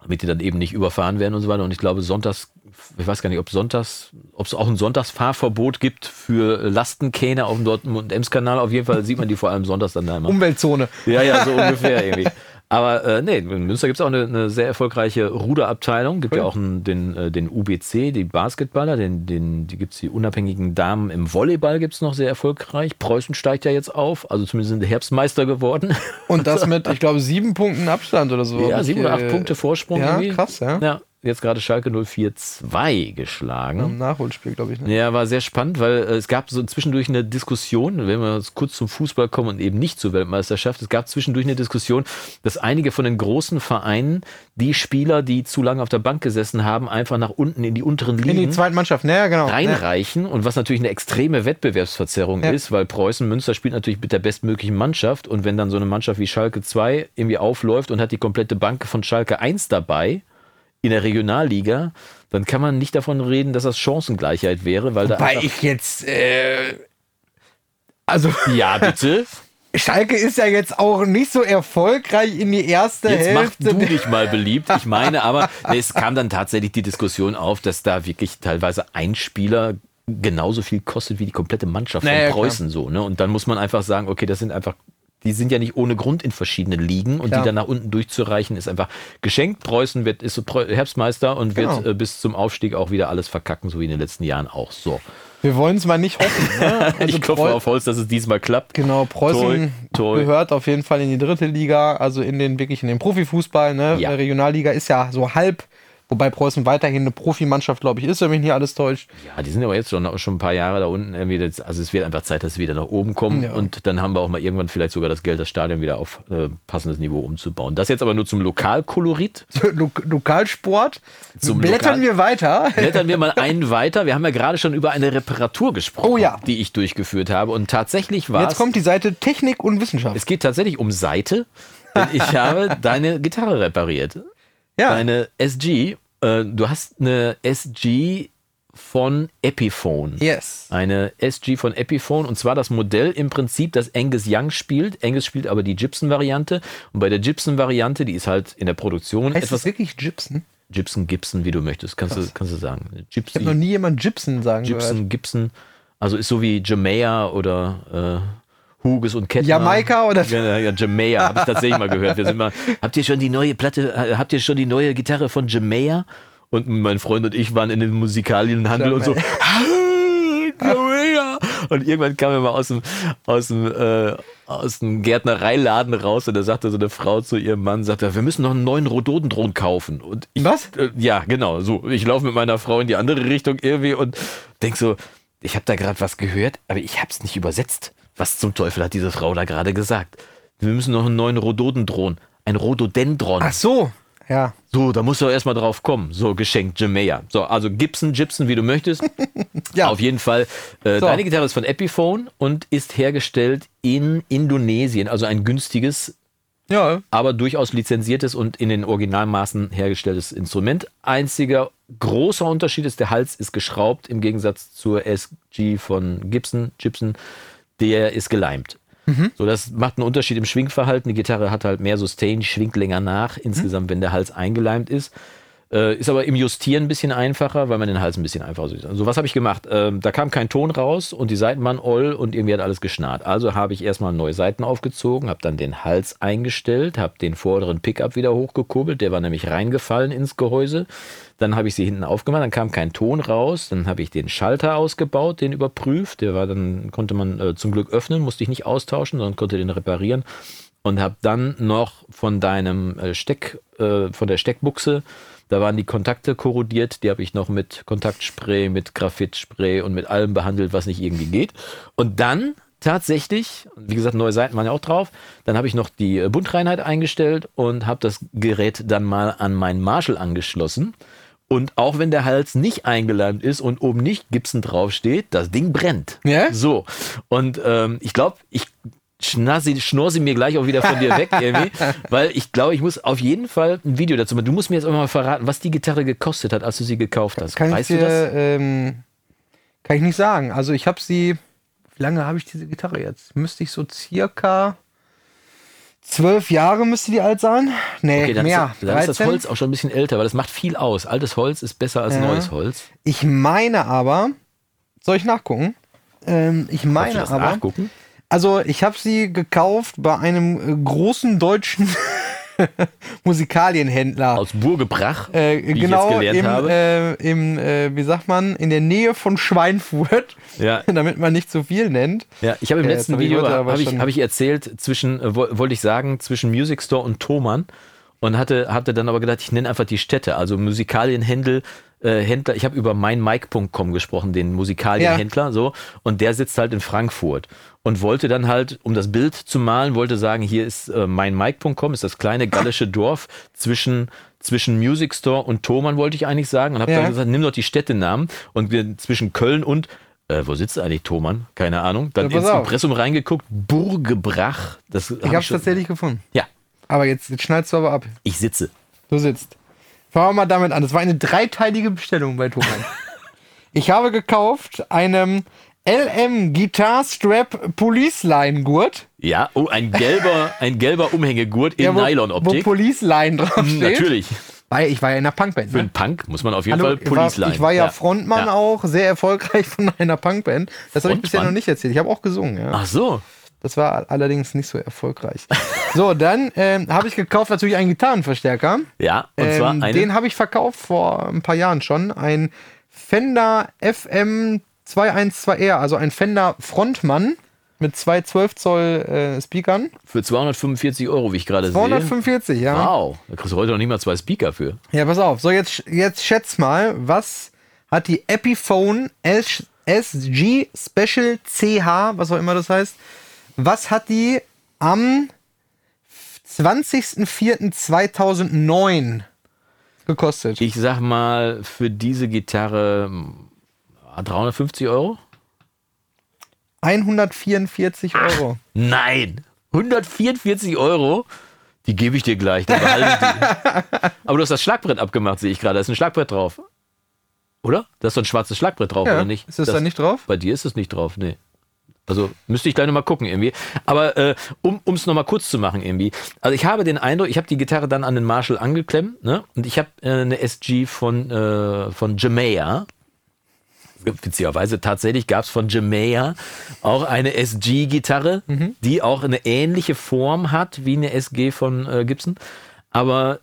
Damit die dann eben nicht überfahren werden und so weiter. Und ich glaube, sonntags, ich weiß gar nicht, ob sonntags, ob es auch ein Sonntagsfahrverbot gibt für Lastenkähne auf dem Dortmund-Ems-Kanal. Auf jeden Fall sieht man die vor allem sonntags dann da immer. Umweltzone. Ja, ja, so ungefähr irgendwie. [laughs] Aber äh, nee, in Münster gibt es auch eine, eine sehr erfolgreiche Ruderabteilung. Gibt Cool. ja auch einen, den, äh, den UBC, die Basketballer, den, den, die gibt es die unabhängigen Damen im Volleyball gibt es noch sehr erfolgreich. Preußen steigt ja jetzt auf, also zumindest sind die Herbstmeister geworden. Und das [laughs] mit, ich glaube, sieben Punkten Abstand oder so. ja, sieben oder acht Punkte Vorsprung Ja, irgendwie. krass, ja. Ja, jetzt gerade Schalke 04-2 geschlagen. Im Nachholspiel, glaube ich. Ne? Ja, war sehr spannend, weil äh, es gab so zwischendurch eine Diskussion, wenn wir jetzt kurz zum Fußball kommen und eben nicht zur Weltmeisterschaft, es gab zwischendurch eine Diskussion, dass einige von den großen Vereinen die Spieler, die zu lange auf der Bank gesessen haben, einfach nach unten in die unteren In die Ligen zweiten Mannschaft, ne, ja, genau. Ja. reinreichen und was natürlich eine extreme Wettbewerbsverzerrung Ja. ist, weil Preußen Münster spielt natürlich mit der bestmöglichen Mannschaft und wenn dann so eine Mannschaft wie Schalke 2 irgendwie aufläuft und hat die komplette Bank von Schalke 1 dabei in der Regionalliga, dann kann man nicht davon reden, dass das Chancengleichheit wäre, weil da Weil ich jetzt, äh, also [laughs] Ja, bitte. [laughs] Schalke ist ja jetzt auch nicht so erfolgreich in die erste Jetzt mach Hälfte. du dich mal beliebt. Ich meine aber, [laughs] es kam dann tatsächlich die Diskussion auf, dass da wirklich teilweise ein Spieler genauso viel kostet wie die komplette Mannschaft von Naja, klar. Preußen so. Ne? Und dann muss man einfach sagen, okay, das sind einfach, die sind ja nicht ohne Grund in verschiedenen Ligen und Klar. die dann nach unten durchzureichen, ist einfach geschenkt. Preußen wird, ist Herbstmeister und wird Genau. äh, bis zum Aufstieg auch wieder alles verkacken, so wie in den letzten Jahren auch so. Wir wollen es mal nicht hoffen. Ne? [laughs] Also ich klopfe Preu- auf Holz, dass es diesmal klappt. Genau, Preußen Toi, toi. gehört auf jeden Fall in die dritte Liga, also in den wirklich in den Profifußball. Ne? Ja. Regionalliga ist ja so halb, wobei Preußen weiterhin eine Profimannschaft, glaube ich, ist, wenn mich nicht alles täuscht. Ja, die sind aber jetzt schon, schon ein paar Jahre da unten. Irgendwie das, also es wird einfach Zeit, dass sie wieder nach oben kommen. Ja. Und dann haben wir auch mal irgendwann vielleicht sogar das Geld, das Stadion wieder auf äh, passendes Niveau umzubauen. Das jetzt aber nur zum Lokalkolorit. [laughs] Lo Lokalsport. Zum Blättern Lokal- wir weiter. [laughs] Blättern wir mal einen weiter. Wir haben ja gerade schon über eine Reparatur gesprochen, Oh ja. die ich durchgeführt habe. Und tatsächlich war Jetzt kommt die Seite Technik und Wissenschaft. es geht tatsächlich um Seite. Denn ich [laughs] habe deine Gitarre repariert. Ja, Deine SG. Äh, du hast eine SG von Epiphone. yes. Eine SG von Epiphone und zwar das Modell im Prinzip, das Angus Young spielt. Angus spielt aber die Gibson-Variante und bei der Gibson-Variante, die ist halt in der Produktion Heißt etwas das wirklich Gibson? Gibson, Gibson, wie du möchtest, kannst, du, kannst du sagen. Ich habe noch Gypsy, nie jemand Gibson sagen gehört. Gibson, Gibson, also ist so wie Jamaica oder Hughes und Kettner. Jamaika oder- Ja, ja Jamaica, habe ich tatsächlich mal gehört. Wir sind mal, [laughs] habt ihr schon die neue Platte, habt ihr schon die neue Gitarre von Jamaica? Und mein Freund und ich waren in den Musikalienhandel und so, Jamaica! [laughs] Und irgendwann kam er mal aus dem, aus dem, äh, aus dem Gärtnereiladen raus und da sagte so eine Frau zu ihrem Mann, sagte, wir müssen noch einen neuen Rhododendron kaufen. Und ich, Was? Äh, ja, genau, so. Ich laufe mit meiner Frau in die andere Richtung irgendwie und denk so, ich habe da gerade was gehört, aber ich habe es nicht übersetzt. Was zum Teufel hat diese Frau da gerade gesagt? Wir müssen noch einen neuen Rhododendron, ein Rhododendron. Ach so. Ja. So, da musst du erstmal drauf kommen. So, geschenkt Jamaica. So, also Gibson, Gibson, wie du möchtest. [laughs] Ja. Auf jeden Fall. Äh, So. Deine Gitarre ist von Epiphone und ist hergestellt in Indonesien. Also ein günstiges, Ja. aber durchaus lizenziertes und in den Originalmaßen hergestelltes Instrument. Einziger großer Unterschied ist, der Hals ist geschraubt im Gegensatz zur SG von Gibson. Gibson, der ist geleimt. So, das macht einen Unterschied im Schwingverhalten. Die Gitarre hat halt mehr Sustain, schwingt länger nach insgesamt, wenn der Hals eingeleimt ist. Äh, ist aber im Justieren ein bisschen einfacher, weil man den Hals ein bisschen einfacher sieht. So, was habe ich gemacht? Ähm, da kam kein Ton raus und die Seiten waren oll und irgendwie hat alles geschnarrt. Also habe ich erstmal neue Seiten aufgezogen, habe dann den Hals eingestellt, habe den vorderen Pickup wieder hochgekurbelt, der war nämlich reingefallen ins Gehäuse. Dann habe ich sie hinten aufgemacht, dann kam kein Ton raus. Dann habe ich den Schalter ausgebaut, den überprüft. Der war dann, konnte man äh, zum Glück öffnen, musste ich nicht austauschen, sondern konnte den reparieren. Und habe dann noch von deinem äh, Steck, äh, von der Steckbuchse, da waren die Kontakte korrodiert, die habe ich noch mit Kontaktspray, mit Graphitspray und mit allem behandelt, was nicht irgendwie geht. Und dann tatsächlich, wie gesagt, neue Seiten waren ja auch drauf, dann habe ich noch die äh, Bundreinheit eingestellt und habe das Gerät dann mal an meinen Marshall angeschlossen. Und auch wenn der Hals nicht eingeleimt ist und oben nicht Gibson draufsteht, das Ding brennt. Ja? So. Und ähm, ich glaube, ich schnurr sie mir gleich auch wieder von dir weg, [laughs] irgendwie, weil ich glaube, ich muss auf jeden Fall ein Video dazu machen. Du musst mir jetzt auch mal verraten, was die Gitarre gekostet hat, als du sie gekauft hast. Kann weißt ich du dir, das? Ähm, kann ich nicht sagen. Also ich habe sie, wie lange habe ich diese Gitarre jetzt? Müsste ich so circa zwölf Jahre müsste die alt sein? Nee, Okay, dann, mehr. ist, dann ist das 13? Holz auch schon ein bisschen älter, weil das macht viel aus. Altes Holz ist besser als Ja. neues Holz. Ich meine aber, soll ich nachgucken? Ähm, ich du meine aber, nachgucken? Also ich habe sie gekauft bei einem äh, großen deutschen [laughs] Musikalienhändler. Aus Burgebrach, Äh, wie genau, ich jetzt gelernt im, habe. äh, im äh, wie sagt man, in der Nähe von Schweinfurt, Ja. [laughs] damit man nicht zu viel nennt. Ja, ich habe im Ja, letzten Video habe ich, hab ich erzählt zwischen äh, wo- wollte ich sagen zwischen Music Store und Thomann und hatte hatte dann aber gedacht, ich nenne einfach die Städte, also Musikalienhändler äh, Händler. Ich habe über meinmike.com gesprochen, den Musikalienhändler so und der sitzt halt in Frankfurt und wollte dann halt um das Bild zu malen, wollte sagen, hier ist äh, meinmike.com, ist das kleine gallische Dorf zwischen zwischen Music Store und Thomann wollte ich eigentlich sagen und habe Ja. dann gesagt, nimm doch die Städtenamen und wir zwischen Köln und äh, wo sitzt eigentlich Thomann? Keine Ahnung. Dann Ja, ins auf. Impressum reingeguckt, Burgebrach. Das Ich habe es tatsächlich gefunden. Ja, Aber jetzt, jetzt schneidest du aber ab. ich sitze. Du sitzt. Fangen wir mal damit an. Das war eine dreiteilige Bestellung bei Thomann. [laughs] ich habe gekauft einen LM Guitar Strap Police Line Gurt. Ja, oh, ein gelber, [laughs] ein gelber Umhängegurt in Ja, wo- Wo Nylon-Optik. Police Line draufsteht. Hm, Natürlich. Weil ich war ja in einer Punkband. Für Ne? einen Punk muss man auf jeden Hallo, Fall Police Line. ich war ja, Frontmann Ja. auch, sehr erfolgreich von einer Punkband. Das habe ich bisher noch nicht erzählt. Ich habe auch gesungen, ja. Ach so. Das war allerdings nicht so erfolgreich. [laughs] so, dann ähm, habe ich gekauft natürlich einen Gitarrenverstärker. Ja, und zwar Ähm, eine. den habe ich verkauft vor ein paar Jahren schon. Ein Fender FM 212R, also ein Fender Frontmann mit zwei 12 Zoll äh, Speakern. für 245 Euro, wie ich gerade sehe. 245, ja. Wow, da kriegst du heute noch nicht mal zwei Speaker für. Ja, pass auf. So, jetzt, jetzt schätz mal, was hat die Epiphone S SG Special CH, was auch immer das heißt, was hat die am 20.04.2009 gekostet? Ich sag mal, für diese Gitarre ah, 350 Euro? 144 Euro. Nein, 144 Euro. Die gebe ich dir gleich. Die. [laughs] Aber du hast das Schlagbrett abgemacht, sehe ich gerade. Da ist ein Schlagbrett drauf. Oder? Da ist so ein schwarzes Schlagbrett drauf, Ja, oder nicht? ist das da nicht drauf? Bei dir ist es nicht drauf, nee. Also müsste ich gleich nochmal gucken irgendwie. Aber äh, um es nochmal kurz zu machen irgendwie. Also ich habe den Eindruck, ich habe die Gitarre dann an den Marshall angeklemmt ne? und ich habe äh, eine SG von, äh, von Jamea. Witzigerweise tatsächlich gab es von Jamea auch eine SG-Gitarre, Mhm. die auch eine ähnliche Form hat wie eine SG von äh, Gibson, aber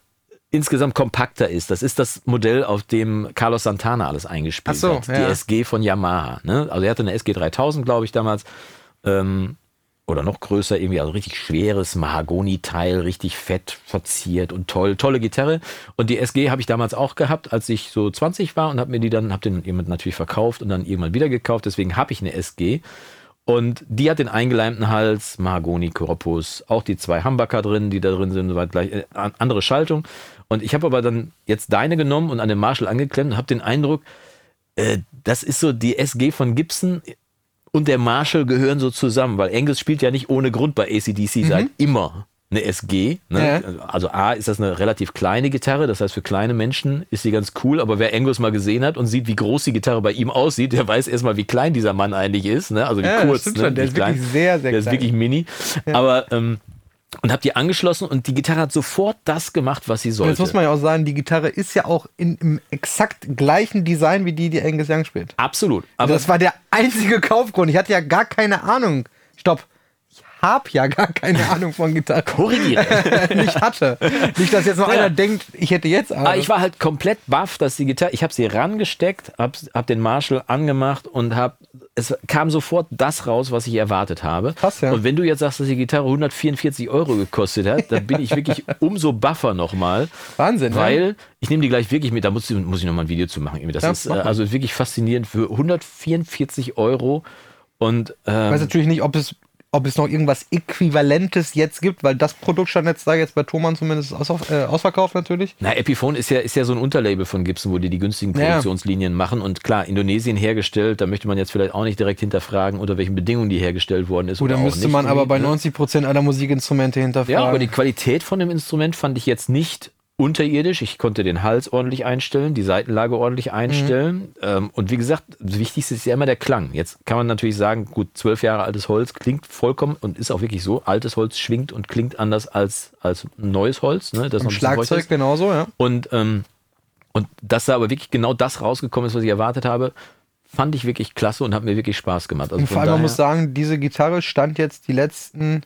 insgesamt kompakter ist. Das ist das Modell, auf dem Carlos Santana alles eingespielt so, hat. Die ja. SG von Yamaha. Ne? Also er hatte eine SG 3000, glaube ich, damals. Ähm, oder noch größer, irgendwie, also richtig schweres Mahagoni-Teil, richtig fett verziert und toll, tolle Gitarre. Und die SG habe ich damals auch gehabt, als ich so 20 war und habe mir die dann, habe den jemand natürlich verkauft und dann irgendwann wieder gekauft. Deswegen habe ich eine SG. Und die hat den eingeleimten Hals, Mahagoni, Korpus, auch die zwei Humbucker drin, die da drin sind, soweit gleich, äh, an- andere Schaltung. Und ich habe aber dann jetzt deine genommen und an den Marshall angeklemmt und habe den Eindruck, äh, das ist so die SG von Gibson und der Marshall gehören so zusammen, weil Angus spielt ja nicht ohne Grund bei ACDC seit immer. eine SG. Ne? Also A ist das eine relativ kleine Gitarre, das heißt für kleine Menschen ist sie ganz cool, aber wer Angus mal gesehen hat und sieht, wie groß die Gitarre bei ihm aussieht, der weiß erstmal, wie klein dieser Mann eigentlich ist. Ne? Also wie Ja, das kurz. stimmt Ne? schon. Der ist wirklich klein. sehr, sehr Der ist klein. wirklich mini. Aber ähm, und habe die angeschlossen und die Gitarre hat sofort das gemacht, was sie sollte. jetzt muss man ja auch sagen, die Gitarre ist ja auch in, im exakt gleichen Design wie die, die Angus Young spielt. Absolut. Aber Aber das war der einzige Kaufgrund. Ich hatte ja gar keine Ahnung. Stopp. Ich habe ja gar keine Ahnung von Gitarre. [laughs] korrigiere. [laughs] nicht hatte. Nicht, dass jetzt noch Ja. einer denkt, ich hätte jetzt Ahnung. Aber ich war halt komplett baff, dass die Gitarre, ich habe sie rangesteckt, hab, hab den Marshall angemacht und hab, es kam sofort das raus, was ich erwartet habe. Krass, ja. Und wenn du jetzt sagst, dass die Gitarre 144 Euro gekostet hat, dann bin ich wirklich [laughs] umso buffer nochmal. Wahnsinn, ne? Weil, ich nehme die gleich wirklich mit, da muss, ich- muss ich nochmal ein Video zu machen. Das Ja, ist äh, mach mal. also wirklich faszinierend für 144 Euro. Und Ich ähm, weiß natürlich nicht, ob es, ob es noch irgendwas Äquivalentes jetzt gibt, weil das Produkt stand jetzt da jetzt bei Thomann zumindest aus, äh, ausverkauft natürlich. Na, Epiphone ist ja, ist ja so ein Unterlabel von Gibson, wo die die günstigen Ja. Produktionslinien machen. Und klar, Indonesien hergestellt, da möchte man jetzt vielleicht auch nicht direkt hinterfragen, unter welchen Bedingungen die hergestellt worden ist. Oder auch müsste man aber bei irgendwie, ne? 90% aller Musikinstrumente hinterfragen. Ja, aber die Qualität von dem Instrument fand ich jetzt nicht unterirdisch. Ich konnte den Hals ordentlich einstellen, die Seitenlage ordentlich einstellen. Ähm, und wie gesagt, das Wichtigste ist ja immer der Klang. Jetzt kann man natürlich sagen, gut, zwölf Jahre altes Holz klingt vollkommen und ist auch wirklich so. Altes Holz schwingt und klingt anders als, als neues Holz. Ne, das Schlagzeug genauso, ja. Und, ähm, und dass da aber wirklich genau das rausgekommen ist, was ich erwartet habe, fand ich wirklich klasse und hat mir wirklich Spaß gemacht. Also Und vor allem, man muss sagen, diese Gitarre stand jetzt die letzten,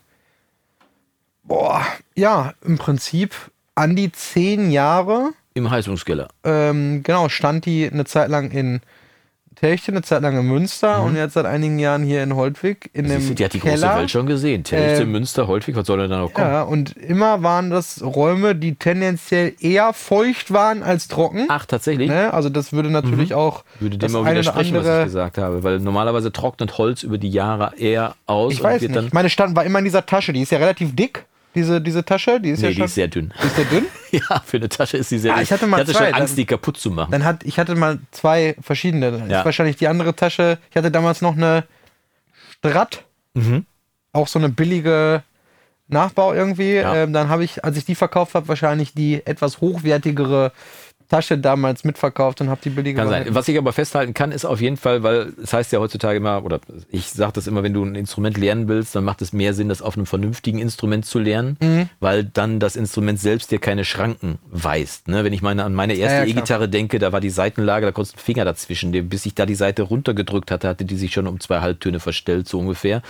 boah, ja, im Prinzip an die zehn Jahre. im Heizungskeller. Ähm, genau, stand die eine Zeit lang in Telchte, eine Zeit lang in Münster und jetzt seit einigen Jahren hier in Holtwig in dem Mhm. Die hat die große Keller. Welt schon gesehen. Telchte, Ähm, Münster, Holtwig, was soll denn da noch kommen? Ja, und immer waren das Räume, die tendenziell eher feucht waren als trocken. Ach, tatsächlich? Ne? Also das würde natürlich auch Mhm. Würde das dem auch widersprechen, was ich gesagt habe. Weil normalerweise trocknet Holz über die Jahre eher aus Ich weiß nicht. Meine stand war immer in dieser Tasche. Die ist ja relativ dick. Diese, diese Tasche, die ist Nee, ja die schon. ist sehr dünn. die ist sehr dünn. [laughs] ja, für eine Tasche ist sie sehr Ah, dünn. ich hatte mal ich hatte zwei, schon Angst, dann- die kaputt zu machen. Dann hat, ich hatte mal zwei verschiedene. Dann Ja. ist wahrscheinlich die andere Tasche. Ich hatte damals noch eine Strat. Mhm. Auch so eine billige Nachbau irgendwie. Ja. Ähm, dann habe ich, als ich die verkauft habe, wahrscheinlich die etwas hochwertigere Tasche damals mitverkauft und habe die billige Kann sein. Was ich aber festhalten kann, ist auf jeden Fall, weil es heißt ja heutzutage immer, oder ich sage das immer, wenn du ein Instrument lernen willst, dann macht es mehr Sinn, das auf einem vernünftigen Instrument zu lernen, Mhm. weil dann das Instrument selbst dir keine Schranken weist. Ne? Wenn ich meine, an meine erste Ja, ja. E-Gitarre denke, da war die Seitenlage, da konntest du einen Finger dazwischen, bis ich da die Seite runtergedrückt hatte, hatte die sich schon um zwei Halbtöne verstellt, so ungefähr.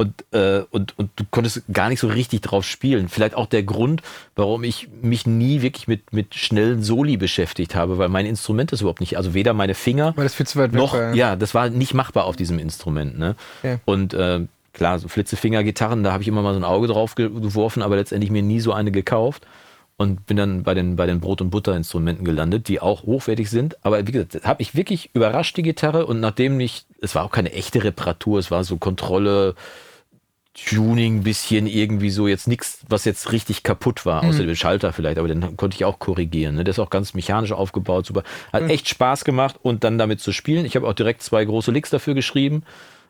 Und, äh, und, und du konntest gar nicht so richtig drauf spielen. Vielleicht auch der Grund, warum ich mich nie wirklich mit, mit schnellen Soli beschäftigt habe, weil mein Instrument ist überhaupt nicht, also weder meine Finger Weil das viel zu weit weg noch, war. ja, das war nicht machbar auf diesem Instrument. Ne? Okay. Und äh, klar, so Flitzefinger-Gitarren, da habe ich immer mal so ein Auge drauf ge- geworfen, aber letztendlich mir nie so eine gekauft. Und bin dann bei den, bei den Brot- und Butter-Instrumenten gelandet, die auch hochwertig sind. Aber wie gesagt, habe ich wirklich überrascht, die Gitarre. Und nachdem nicht, es war auch keine echte Reparatur, es war so Kontrolle, Tuning, bisschen irgendwie so, jetzt nichts, was jetzt richtig kaputt war, außer dem Schalter vielleicht, aber den konnte ich auch korrigieren. Ne? Der ist auch ganz mechanisch aufgebaut, super. Hat echt Spaß gemacht und dann damit zu spielen. Ich habe auch direkt zwei große Licks dafür geschrieben.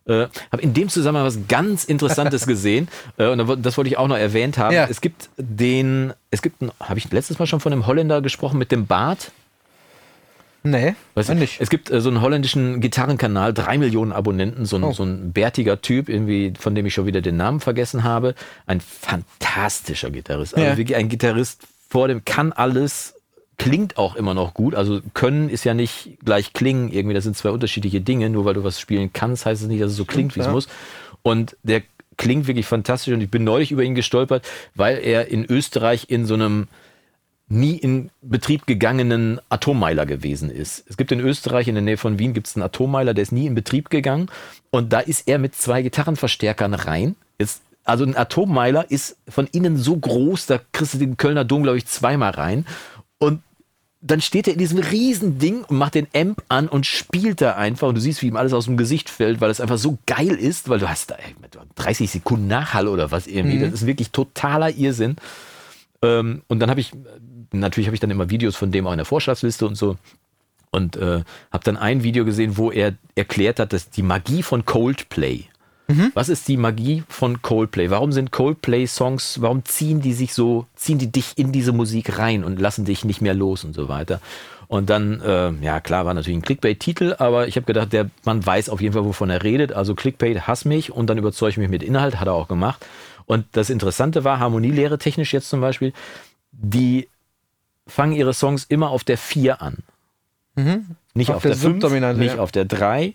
Äh, habe in dem Zusammenhang was ganz Interessantes [laughs] gesehen äh, und das wollte ich auch noch erwähnt haben. Ja. Es gibt den, es gibt, habe ich letztes Mal schon von einem Holländer gesprochen mit dem Bart. Nee, Weißt weiß du, nicht. Es gibt äh, so einen holländischen Gitarrenkanal, drei Millionen Abonnenten, so ein, Oh. so ein bärtiger Typ, irgendwie, von dem ich schon wieder den Namen vergessen habe. Ein fantastischer Gitarrist. Also Ja. wirklich ein Gitarrist vor dem kann alles, klingt auch immer noch gut. Also können ist ja nicht gleich klingen irgendwie. Das sind zwei unterschiedliche Dinge. Nur weil du was spielen kannst, heißt es nicht, dass es so klingt, wie es ja. muss. Und der klingt wirklich fantastisch und ich bin neulich über ihn gestolpert, weil er in Österreich in so einem nie in Betrieb gegangenen Atommeiler gewesen ist. Es gibt in Österreich, in der Nähe von Wien, gibt es einen Atommeiler, der ist nie in Betrieb gegangen. Und da ist er mit zwei Gitarrenverstärkern rein. Ist, also ein Atommeiler ist von innen so groß, da kriegst du den Kölner Dom, glaube ich, zweimal rein. Und dann steht er in diesem riesen Ding und macht den Amp an und spielt da einfach. Und du siehst, wie ihm alles aus dem Gesicht fällt, weil es einfach so geil ist, weil du hast da ey, 30 Sekunden Nachhall oder was irgendwie. Das ist wirklich totaler Irrsinn. Ähm, und dann habe ich, natürlich habe ich dann immer Videos von dem auch in der Vorschlagsliste und so. Und äh, habe dann ein Video gesehen, wo er erklärt hat, dass die Magie von Coldplay. Was ist die Magie von Coldplay? Warum sind Coldplay-Songs, warum ziehen die sich so, ziehen die dich in diese Musik rein und lassen dich nicht mehr los und so weiter? Und dann, äh, ja klar, war natürlich ein Clickbait-Titel, aber ich habe gedacht, der Mann weiß auf jeden Fall, wovon er redet. Also Clickbait, hass mich und dann überzeuge ich mich mit Inhalt, hat er auch gemacht. Und das Interessante war, Harmonielehre technisch jetzt zum Beispiel, die fangen ihre Songs immer auf der 4 an. Nicht auf, Auf der der 5, Subdominante, nicht ja. auf der 3.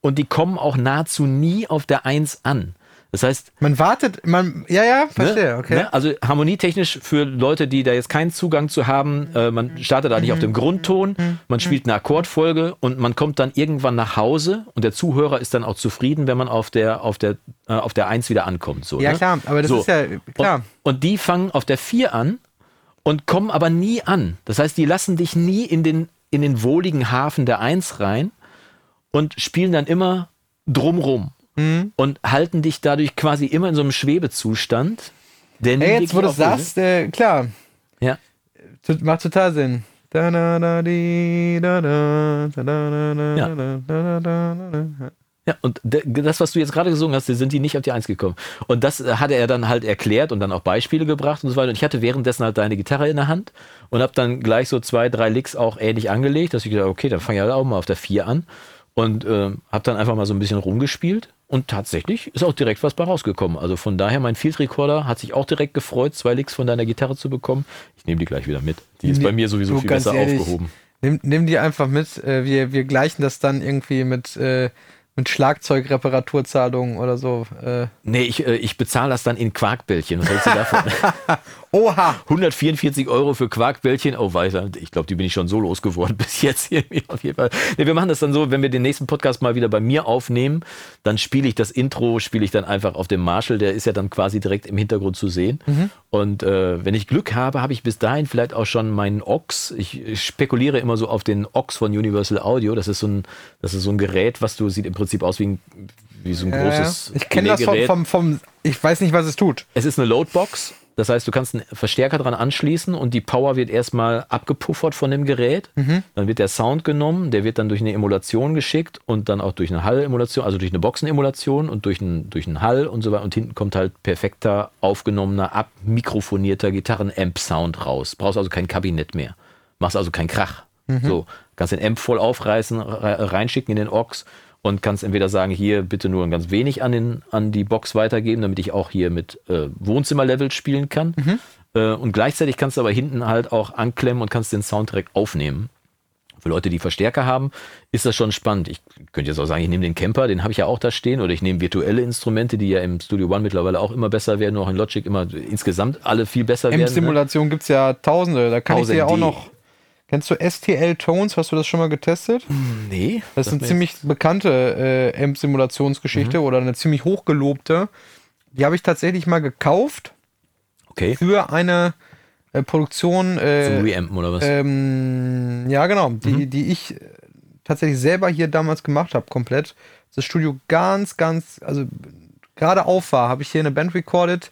Und die kommen auch nahezu nie auf der 1 an. Das heißt, Man wartet, man, ja, ja, verstehe, Ne? okay. Ne? Also harmonietechnisch für Leute, die da jetzt keinen Zugang zu haben, äh, man startet da nicht auf dem Grundton, man spielt eine Akkordfolge und man kommt dann irgendwann nach Hause und der Zuhörer ist dann auch zufrieden, wenn man auf der auf der äh, auf der 1 wieder ankommt. So, Ja, ne? klar, aber das So. ist ja klar. Und, und die fangen auf der 4 an und kommen aber nie an. Das heißt, die lassen dich nie in den, in den wohligen Hafen der 1 rein und spielen dann immer drumrum. Mhm. Und halten dich dadurch quasi immer in so einem Schwebezustand. Der nie Ey, jetzt, wo du aufhört. sagst, äh, klar, Ja. tut- macht total Sinn. Da, da, da, di, da, da, da, da, da, Ja. da, da, da, da, da. Ja, und das, was du jetzt gerade gesungen hast, sind die nicht auf die Eins gekommen. Und das äh, hatte er dann halt erklärt und dann auch Beispiele gebracht und so weiter. Und ich hatte währenddessen halt deine Gitarre in der Hand und habe dann gleich so zwei, drei Licks auch ähnlich angelegt, dass ich gedacht okay, dann fange ich halt auch mal auf der Vier an und äh, habe dann einfach mal so ein bisschen rumgespielt. Und tatsächlich ist auch direkt was bei rausgekommen. Also von daher, mein Field Recorder hat sich auch direkt gefreut, zwei Licks von deiner Gitarre zu bekommen. Ich nehme die gleich wieder mit. Die ist bei mir sowieso viel besser ehrlich, aufgehoben. Nimm, nimm die einfach mit. Äh, wir, wir gleichen das dann irgendwie mit, äh, mit Schlagzeugreparaturzahlungen oder so. Äh. Nee, ich, äh, ich bezahle das dann in Quarkbällchen. Was hältst du davon? [laughs] [laughs] Oha! 144 Euro für Quarkbällchen. Oh, weiter. Ich glaube, die bin ich schon so losgeworden [laughs] bis jetzt hier auf jeden Fall. Nee, wir machen das dann so, wenn wir den nächsten Podcast mal wieder bei mir aufnehmen, dann spiele ich das Intro, spiele ich dann einfach auf dem Marshall. Der ist ja dann quasi direkt im Hintergrund zu sehen. Und äh, wenn ich Glück habe, habe ich bis dahin vielleicht auch schon meinen Ox. Ich, ich spekuliere immer so auf den Ox von Universal Audio. Das ist so ein, das ist so ein Gerät, was du sieht im Prinzip aus wie ein, wie so ein Ja, großes ich kenne das vom, vom, vom. Ich weiß nicht, was es tut. Es ist eine Loadbox. Das heißt, du kannst einen Verstärker dran anschließen und die Power wird erstmal abgepuffert von dem Gerät. Dann wird der Sound genommen, der wird dann durch eine Emulation geschickt und dann auch durch eine Hall-Emulation, also durch eine Boxenemulation und durch einen, durch einen Hall und so weiter. Und hinten kommt halt perfekter, aufgenommener, abmikrofonierter Gitarren-Amp-Sound raus. Brauchst also kein Kabinett mehr. Machst also keinen Krach. So, kannst den Amp voll aufreißen, re- reinschicken in den Aux und kannst entweder sagen, hier bitte nur ein ganz wenig an, den, an die Box weitergeben, damit ich auch hier mit äh, Wohnzimmerlevel spielen kann. Äh, und gleichzeitig kannst du aber hinten halt auch anklemmen und kannst den Sound direkt aufnehmen. Für Leute, die Verstärker haben, ist das schon spannend. Ich könnte jetzt auch sagen, ich nehme den Camper, den habe ich ja auch da stehen, oder ich nehme virtuelle Instrumente, die ja im Studio One mittlerweile auch immer besser werden, auch in Logic immer insgesamt alle viel besser werden. Ne? M-Simulation gibt es ja tausende. Da kann ich dir auch 1000D. noch. Kennst du STL Tones? Hast du das schon mal getestet? Nee. Das ist eine ziemlich bekannte äh, Mhm. Amp-Simulationsgeschichte oder eine ziemlich hochgelobte. Die habe ich tatsächlich mal gekauft jetzt- Okay. für eine äh, Produktion. Zum Äh, Reampen oder was? ähm, ja, genau, die, Mhm. die ich äh, tatsächlich selber hier damals gemacht habe, komplett. Das Studio ganz, ganz, also gerade auf war, habe ich hier eine Band recorded.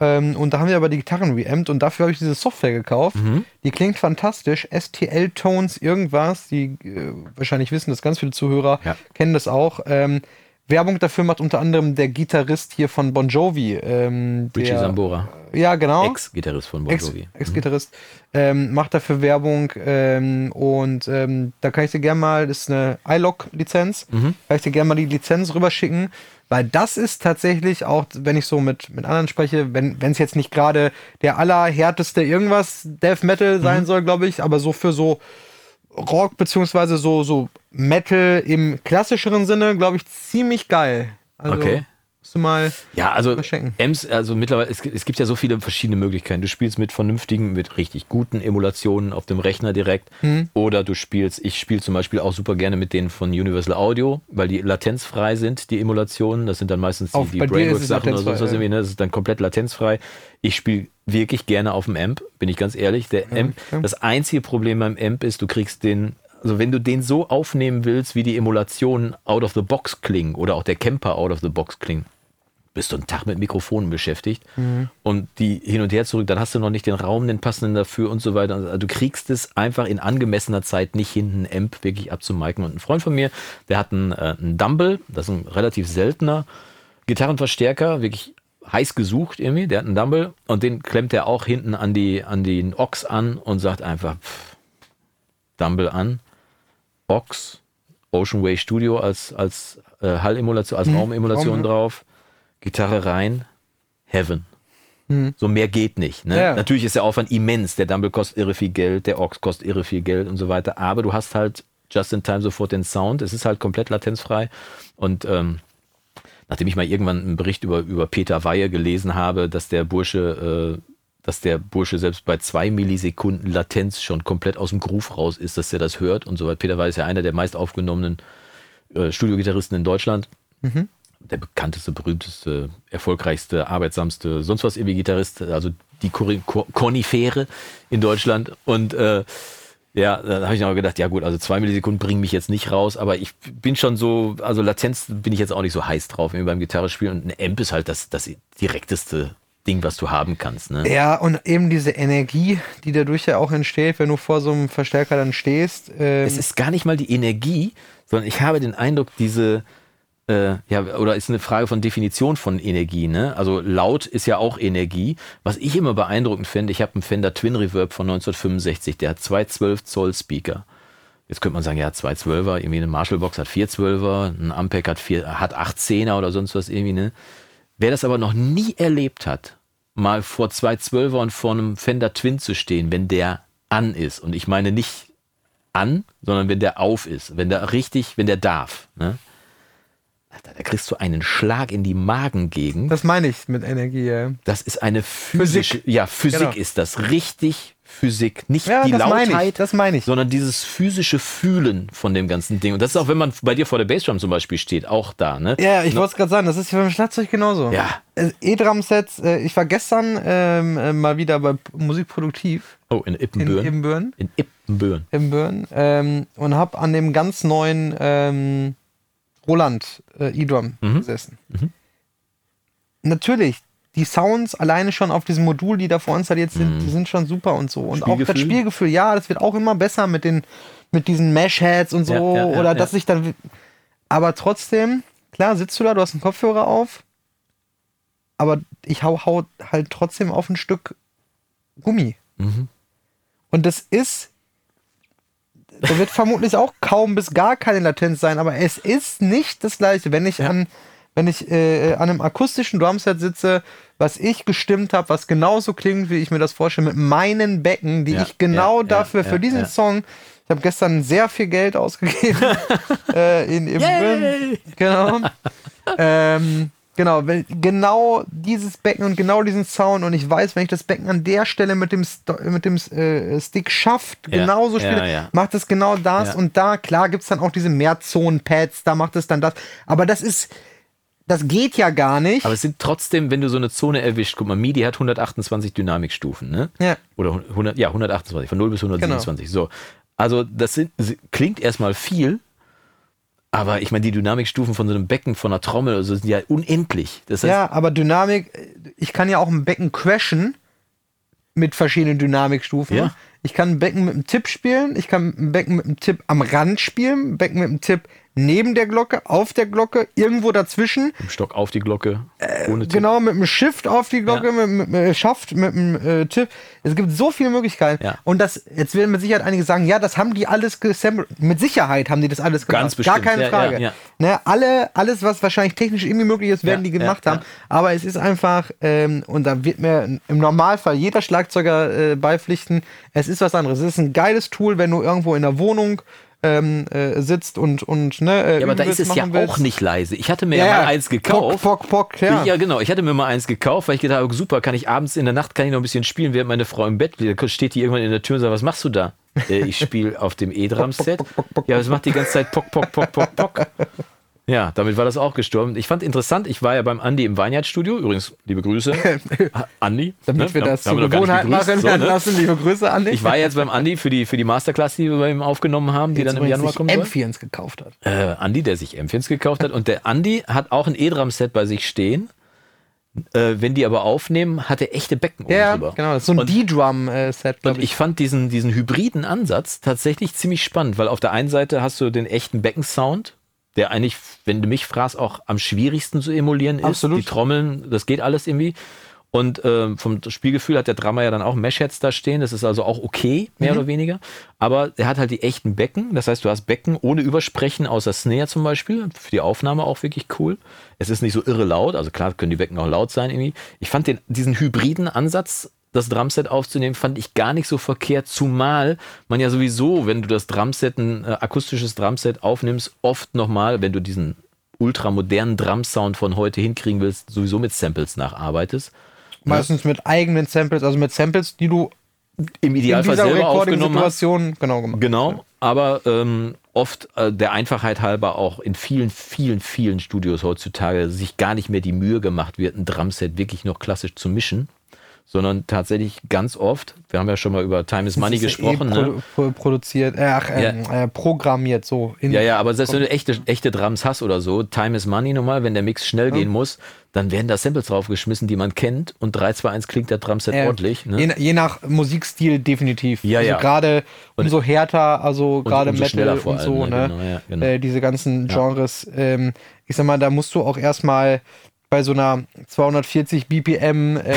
Ähm, und da haben wir aber die Gitarren reamt und dafür habe ich diese Software gekauft. Mhm. Die klingt fantastisch. STL Tones, irgendwas. Die äh, wahrscheinlich wissen das ganz viele Zuhörer, Ja. kennen das auch. Ähm, Werbung dafür macht unter anderem der Gitarrist hier von Bon Jovi. Ähm, Richie der, Sambora, Ja, genau. Ex-Gitarrist von Bon Jovi. Ex-Gitarrist, ähm, macht dafür Werbung ähm, und ähm, da kann ich dir gerne mal, das ist eine iLock-Lizenz, Mhm. kann ich dir gerne mal die Lizenz rüberschicken, weil das ist tatsächlich auch, wenn ich so mit, mit anderen spreche, wenn es jetzt nicht gerade der allerhärteste irgendwas Death Metal sein Mhm. soll, glaube ich, aber so für so Rock beziehungsweise so, so Metal im klassischeren Sinne, glaube ich, ziemlich geil. Also, Okay. Musst du mal Ja, also Mal schenken. Ems, also mittlerweile, es, gibt- es gibt ja so viele verschiedene Möglichkeiten. Du spielst mit vernünftigen, mit richtig guten Emulationen auf dem Rechner direkt. Mhm. Oder du spielst, ich spiele zum Beispiel auch super gerne mit denen von Universal Audio, weil die latenzfrei sind, die Emulationen. Das sind dann meistens die, Auf- die Brainworks-Sachen oder sonst was irgendwie. Ne? Das ist dann komplett latenzfrei. Ich spiele wirklich gerne auf dem Amp, bin ich ganz ehrlich. Der Amp, okay. das einzige Problem beim Amp ist, du kriegst den, also wenn du den so aufnehmen willst, wie die Emulationen out of the box klingen oder auch der Camper out of the box klingen, bist du einen Tag mit Mikrofonen beschäftigt und die hin und her zurück, dann hast du noch nicht den Raum, den passenden dafür und so weiter. Also du kriegst es einfach in angemessener Zeit nicht hin, einen Amp wirklich abzumiken. Und ein Freund von mir, der hat einen, äh, einen Dumble, das ist ein relativ seltener, Gitarrenverstärker, wirklich heiß gesucht irgendwie, der hat einen Dumble und den klemmt er auch hinten an, die, an den Ochs an und sagt einfach pff, Dumble an, Ochs, Ocean Way Studio als, als äh, Hallemulation, als Raumemulation Raum, drauf, Gitarre rein, Heaven. So mehr geht nicht. Ne? Ja. Natürlich ist der Aufwand immens. Der Dumble kostet irre viel Geld, der Ochs kostet irre viel Geld und so weiter. Aber du hast halt just in time sofort den Sound. Es ist halt komplett latenzfrei. Und ähm, nachdem ich mal irgendwann einen Bericht über, über Peter Weihe gelesen habe, dass der Bursche, äh, dass der Bursche selbst bei zwei Millisekunden Latenz schon komplett aus dem Groove raus ist, dass er das hört und so weiter. Peter Weihe ist ja einer der meist aufgenommenen äh, Studiogitarristen in Deutschland. Der bekannteste, berühmteste, erfolgreichste, arbeitsamste, sonst was irgendwie Gitarrist, also die Konifere in Deutschland. Und äh, ja, da habe ich noch gedacht, ja gut, also zwei Millisekunden bringen mich jetzt nicht raus, aber ich bin schon so, also Latenz bin ich jetzt auch nicht so heiß drauf, wie beim Gitarrespielen. Und ein Amp ist halt das, das direkteste Ding, was du haben kannst. Ne? Ja, und eben diese Energie, die dadurch ja auch entsteht, wenn du vor so einem Verstärker dann stehst. Ähm, Es ist gar nicht mal die Energie, sondern ich habe den Eindruck, diese, äh, ja, oder ist eine Frage von Definition von Energie, ne? Also laut ist ja auch Energie. Was ich immer beeindruckend finde, ich habe einen Fender Twin Reverb von 1965, der hat zwei 12 Zoll Speaker. Jetzt könnte man sagen, ja, zwei 12er, irgendwie eine Marshall-Box hat vier 12er, ein Ampeg hat, vier, hat 18er oder sonst was irgendwie, ne? Wer das aber noch nie erlebt hat, mal vor zwei 12er und vor einem Fender Twin zu stehen, wenn der an ist, und ich meine nicht an, sondern wenn der auf ist, wenn der richtig, wenn der darf, ne? Da kriegst du einen Schlag in die Magengegend. das meine ich mit Energie. Ja, Das ist eine physische, ja, Physik Genau. ist das. Richtig Physik. Nicht ja die das meine ich. Lautheit, Das meine ich. sondern dieses physische Fühlen von dem ganzen Ding. Und das ist auch, wenn man bei dir vor der Bassdrum zum Beispiel steht, auch da, ne? Ja, ich wollte es gerade sagen, das ist ja beim Schlagzeug genauso. Ja. Äh, E-Drum-Sets, äh, ich war gestern ähm, äh, mal wieder bei Musikproduktiv Oh, in in Ippenbüren. Ibbenbüren, In Ippenbüren. Ibbenbüren ähm, und habe an dem ganz neuen ähm, Roland äh, E-Drum Mhm. gesessen. Natürlich, die Sounds alleine schon auf diesem Modul, die da vorinstalliert sind, die sind schon super und so. Und auch das Mhm. Spielgefühl? Spielgefühl, ja, das wird auch immer besser mit den mit diesen Mesh-Heads und so. Ja, ja, ja, oder ja. dass ich dann. Aber trotzdem, klar, sitzt du da, du hast einen Kopfhörer auf, aber ich hau, hau halt trotzdem auf ein Stück Gummi. Mhm. Und das ist. Da wird vermutlich auch kaum bis gar keine Latenz sein, aber es ist nicht das gleiche. Wenn ich an, wenn ich äh, an einem akustischen Drumset sitze, was ich gestimmt habe, was genauso klingt, wie ich mir das vorstelle, mit meinen Becken, die Ja, ich genau ja, dafür, ja, für ja, diesen ja. Song, ich habe gestern sehr viel Geld ausgegeben [laughs] äh, in, im! Genau. [laughs] ähm, genau, wenn, genau dieses Becken und genau diesen Sound und ich weiß, wenn ich das Becken an der Stelle mit dem, Sto mit dem äh, Stick schafft, Ja, genauso ja, spiele, ja. macht es genau das Ja. und da, klar, gibt es dann auch diese Mehrzonen-Pads, da macht es dann das. Aber das ist, das geht ja gar nicht. Aber es sind trotzdem, wenn du so eine Zone erwischt, guck mal, MIDI hat 128 Dynamikstufen, ne? Ja. Oder 100, ja, 128, von 0 bis 127. So. Also, das sind, klingt erstmal viel, aber ich meine, die Dynamikstufen von so einem Becken, von einer Trommel, also sind ja unendlich. Das heißt, ja, aber Dynamik, ich kann ja auch ein Becken crashen mit verschiedenen Dynamikstufen. Ja. Ich kann ein Becken mit einem Tipp spielen, ich kann ein Becken mit einem Tipp am Rand spielen, ein Becken mit einem Tipp neben der Glocke, auf der Glocke, irgendwo dazwischen. im Stock auf die Glocke, ohne Tipp. Genau, mit einem Shift auf die Glocke, Ja. mit, mit, mit äh, Schaft, mit einem äh, Tipp. Es gibt so viele Möglichkeiten. Ja. Und das, jetzt werden mit Sicherheit einige sagen, ja, das haben die alles gesampelt. Mit Sicherheit haben die das alles gemacht. Ganz Gar bestimmt. keine Ja, Frage. ja. Ne, alle, alles, was wahrscheinlich technisch irgendwie möglich ist, werden die gemacht haben. Aber es ist einfach, ähm, und da wird mir im Normalfall jeder Schlagzeuger äh, beipflichten, es ist was anderes. Es ist ein geiles Tool, wenn du irgendwo in der Wohnung ähm, äh, sitzt und, und ne, äh, Ja, aber da ist es ja willst. auch nicht leise. Ich hatte mir ja, Ja, mal eins gekauft. Pock, pock, pock, ja. Ja. genau. Ich hatte mir mal eins gekauft, weil ich gedacht habe, super, kann ich abends in der Nacht kann ich noch ein bisschen spielen, während meine Frau im Bett liegt. Da steht die irgendwann in der Tür und sagt, was machst du da? Äh, ich spiele auf dem [laughs] E-Drum-Set. Ja, das macht die ganze Zeit Pock, Pock, Pock, Pock, Pock. Ja, damit war das auch gestorben. Ich fand interessant, ich war ja beim Andi im Weinheitsstudio. Übrigens, liebe Grüße. [laughs] Andi. Damit ne? wir das Da zur Gewohnheit gegrüßt, machen. so, ne? Lassen liebe Grüße an dich. Ich war jetzt beim Andi für die, für die Masterclass, die wir bei ihm aufgenommen haben, die dann im Januar kommen soll. M4 gekauft hat. äh, Andi, der sich M4s gekauft hat. Und der Andi hat auch ein E-Drum-Set bei sich stehen. Äh, wenn die aber aufnehmen, hat er echte Becken oben Ja, drüber. genau. Das ist so ein D-Drum-Set, Und ich. ich fand diesen, diesen hybriden Ansatz tatsächlich ziemlich spannend, weil auf der einen Seite hast du den echten Beckensound der eigentlich, wenn du mich fragst, auch am schwierigsten zu emulieren ist. Absolut. Die Trommeln, das geht alles irgendwie. Und ähm, vom Spielgefühl hat der Drummer ja dann auch Meshheads da stehen. Das ist also auch okay, mehr oder weniger. Aber er hat halt die echten Becken. Das heißt, du hast Becken ohne Übersprechen, außer Snare zum Beispiel. Für die Aufnahme auch wirklich cool. Es ist nicht so irre laut. Also klar können die Becken auch laut sein irgendwie. Ich fand den, diesen hybriden Ansatz, das Drumset aufzunehmen, fand ich gar nicht so verkehrt. Zumal man ja sowieso, wenn du das Drumset, ein äh, akustisches Drumset aufnimmst, oft nochmal, wenn du diesen ultramodernen Drumsound von heute hinkriegen willst, sowieso mit Samples nacharbeitest. Meistens mit eigenen Samples, also mit Samples, die du Im Idealfall selber aufgenommen hast. Genau gemacht Genau, aber ähm, oft äh, der Einfachheit halber auch in vielen, vielen, vielen Studios heutzutage sich gar nicht mehr die Mühe gemacht wird, ein Drumset wirklich noch klassisch zu mischen, sondern tatsächlich ganz oft, wir haben ja schon mal über Time is Money ist ja gesprochen, eh ne? produ pro produziert, äh, ach, ähm, äh, programmiert so. In, Ja, ja, aber selbst wenn du echte, echte Drums hast oder so, Time is Money normal, wenn der Mix schnell gehen muss, dann werden da Samples draufgeschmissen, die man kennt und 3, 2, 1 klingt der Drumset Äh, ordentlich. Ne? je, je nach Musikstil definitiv. Ja, also ja. gerade umso härter, also gerade Metal und allem, so, ne? ne? Genau, ja, genau. Äh, diese ganzen Genres. Ähm, ich sag mal, da musst du auch erstmal bei so einer 240 BPM, äh,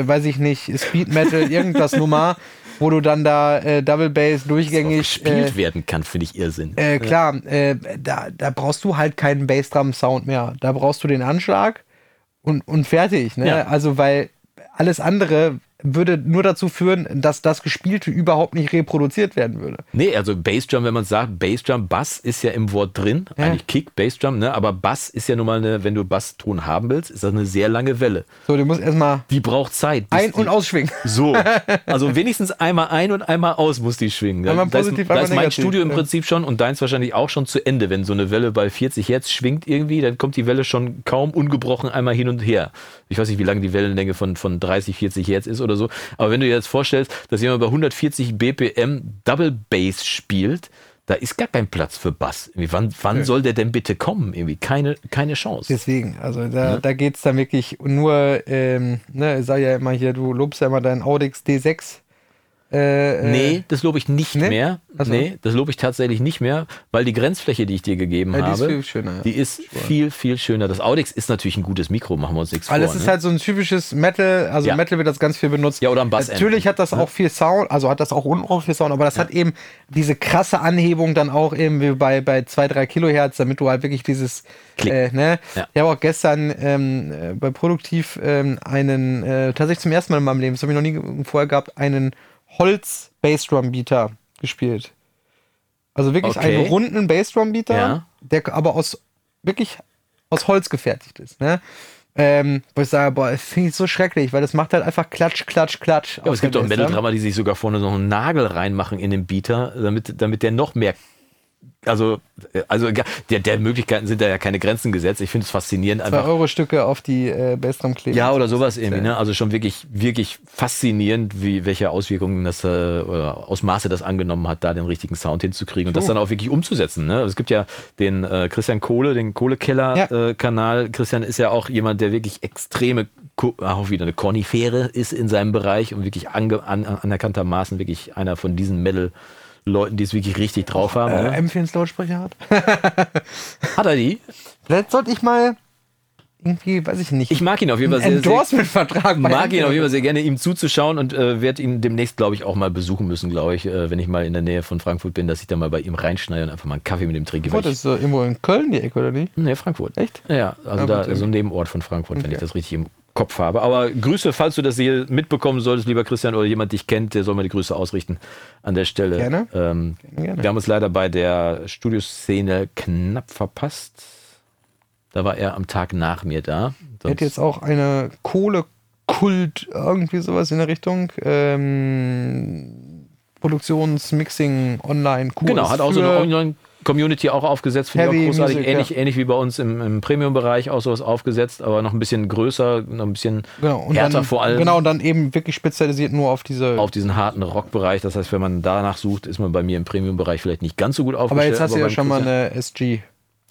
äh, weiß ich nicht, Speed Metal, [laughs] irgendwas Nummer, wo du dann da äh, Double Bass durchgängig gespielt äh, werden kann, finde ich Irrsinn. äh, klar, äh, da, da brauchst du halt keinen Bassdrum-Sound mehr. Da brauchst du den Anschlag und, und fertig. Ne? Ja. Also, weil alles andere würde nur dazu führen, dass das Gespielte überhaupt nicht reproduziert werden würde. Nee, also Bassdrum, wenn man sagt, Bassdrum, Bass ist ja im Wort drin, Ja. eigentlich Kick, Bassdrum, ne? aber Bass ist ja nun mal eine, wenn du Basston haben willst, ist das eine sehr lange Welle. So, du musst erstmal Die braucht Zeit. ein- und ausschwingen. [laughs] So, also wenigstens einmal ein und einmal aus muss die schwingen. Da, Einmal da ist, positiv, da einmal ist mein negativ, Studio im. Prinzip schon und deins wahrscheinlich auch schon zu Ende. Wenn so eine Welle bei 40 Hertz schwingt irgendwie, dann kommt die Welle schon kaum ungebrochen einmal hin und her. Ich weiß nicht, wie lange die Wellenlänge von, von 30, 40 Hertz ist oder so. Aber wenn du dir jetzt vorstellst, dass jemand bei 140 BPM Double Bass spielt, da ist gar kein Platz für Bass. Irgendwie, wann wann soll der denn bitte kommen? Irgendwie keine, keine Chance. Deswegen, also da, da geht es dann wirklich nur, ähm, ne, ich sag ja immer hier, du lobst ja immer deinen Audix D6. Äh, äh, Nee, das lobe ich nicht Nee? mehr. Ach so. Nee, das lobe ich tatsächlich nicht mehr, weil die Grenzfläche, die ich dir gegeben Ja, die ist habe, viel schöner, ja. die ist viel, viel schöner. Das Audix ist natürlich ein gutes Mikro, machen wir uns nichts Weil vor. es ist ne? halt so ein typisches Metal, also Ja. Metal wird das ganz viel benutzt. Ja, oder am Bass. Natürlich hat das auch viel Sound, also hat das auch unten auch viel Sound, aber das hat eben diese krasse Anhebung dann auch eben wie bei, bei 2, 3 Kilohertz, damit du halt wirklich dieses, äh, ne? Ja. Ich habe auch gestern ähm, äh, bei Produktiv ähm, einen, äh, tatsächlich zum ersten Mal in meinem Leben, das habe ich noch nie vorher gehabt, einen Holz Bassdrum Beater gespielt. Also wirklich Okay. einen runden Bassdrum Beater, Ja. der aber aus wirklich aus Holz gefertigt ist. Ne? Ähm, wo ich sage, boah, das finde ich so schrecklich, weil das macht halt einfach Klatsch, Klatsch, Klatsch. ja, aber es gibt auch. Metal-Drummer, die sich sogar vorne noch einen Nagel reinmachen in den Beater, damit, damit der noch mehr. Also, äh, also ja, der, der Möglichkeiten sind da ja keine Grenzen gesetzt. Ich finde es faszinierend Zwei einfach. Euro Stücke auf die äh, Bassdrum kleben. Ja, oder sowas irgendwie, ne? Also schon wirklich, wirklich faszinierend, wie, welche Auswirkungen das, äh, oder Ausmaße das angenommen hat, da den richtigen Sound hinzukriegen und das dann auch wirklich umzusetzen, ne? Es gibt ja den äh, Christian Kohle, den Kohlekeller-Kanal. Äh, Kanal. Christian ist ja auch jemand, der wirklich extreme, Ko- auch wieder eine Kornifere ist in seinem Bereich und wirklich ange, an, anerkanntermaßen wirklich einer von diesen Metal-Leuten, die es wirklich richtig drauf haben. Äh, ne? M4 ins Lautsprecher hat. [laughs] Hat er die? Vielleicht sollte ich mal irgendwie, weiß ich nicht, Ich mag ihn auf jeden Fall sehr, Endorsement-Vertrag mag ihn auf M4 jeden Fall sehr gerne, ihm zuzuschauen und äh, werde ihn demnächst, glaube ich, auch mal besuchen müssen, glaube ich, äh, wenn ich mal in der Nähe von Frankfurt bin, dass ich da mal bei ihm reinschneide und einfach mal einen Kaffee mit ihm trinke. Frankfurt ist so irgendwo in Köln die Ecke, oder nicht? Nee, Frankfurt. Echt? Ja, also Ja, da so ein Nebenort von Frankfurt, wenn ich das richtig im Kopf habe. Aber Grüße, falls du das hier mitbekommen solltest, lieber Christian, oder jemand dich kennt, der soll mal die Grüße ausrichten an der Stelle. Gerne. Ähm, Gerne. Wir haben uns leider bei der Studioszene knapp verpasst. Da war er am Tag nach mir da. Er hat jetzt auch eine Kohlekult, irgendwie sowas in der Richtung. Ähm, Produktionsmixing online Kurs Genau, hat auch so eine Online-Community auch aufgesetzt, finde ich auch großartig. Music, ähnlich, ja. ähnlich wie bei uns im, im Premium-Bereich auch sowas aufgesetzt, aber noch ein bisschen größer, noch ein bisschen genau, härter dann, vor allem. Genau, und dann eben wirklich spezialisiert nur auf diese. auf diesen harten Rockbereich. Das heißt, wenn man danach sucht, ist man bei mir im Premium-Bereich vielleicht nicht ganz so gut aber aufgestellt. jetzt hast du ja schon mal eine SG.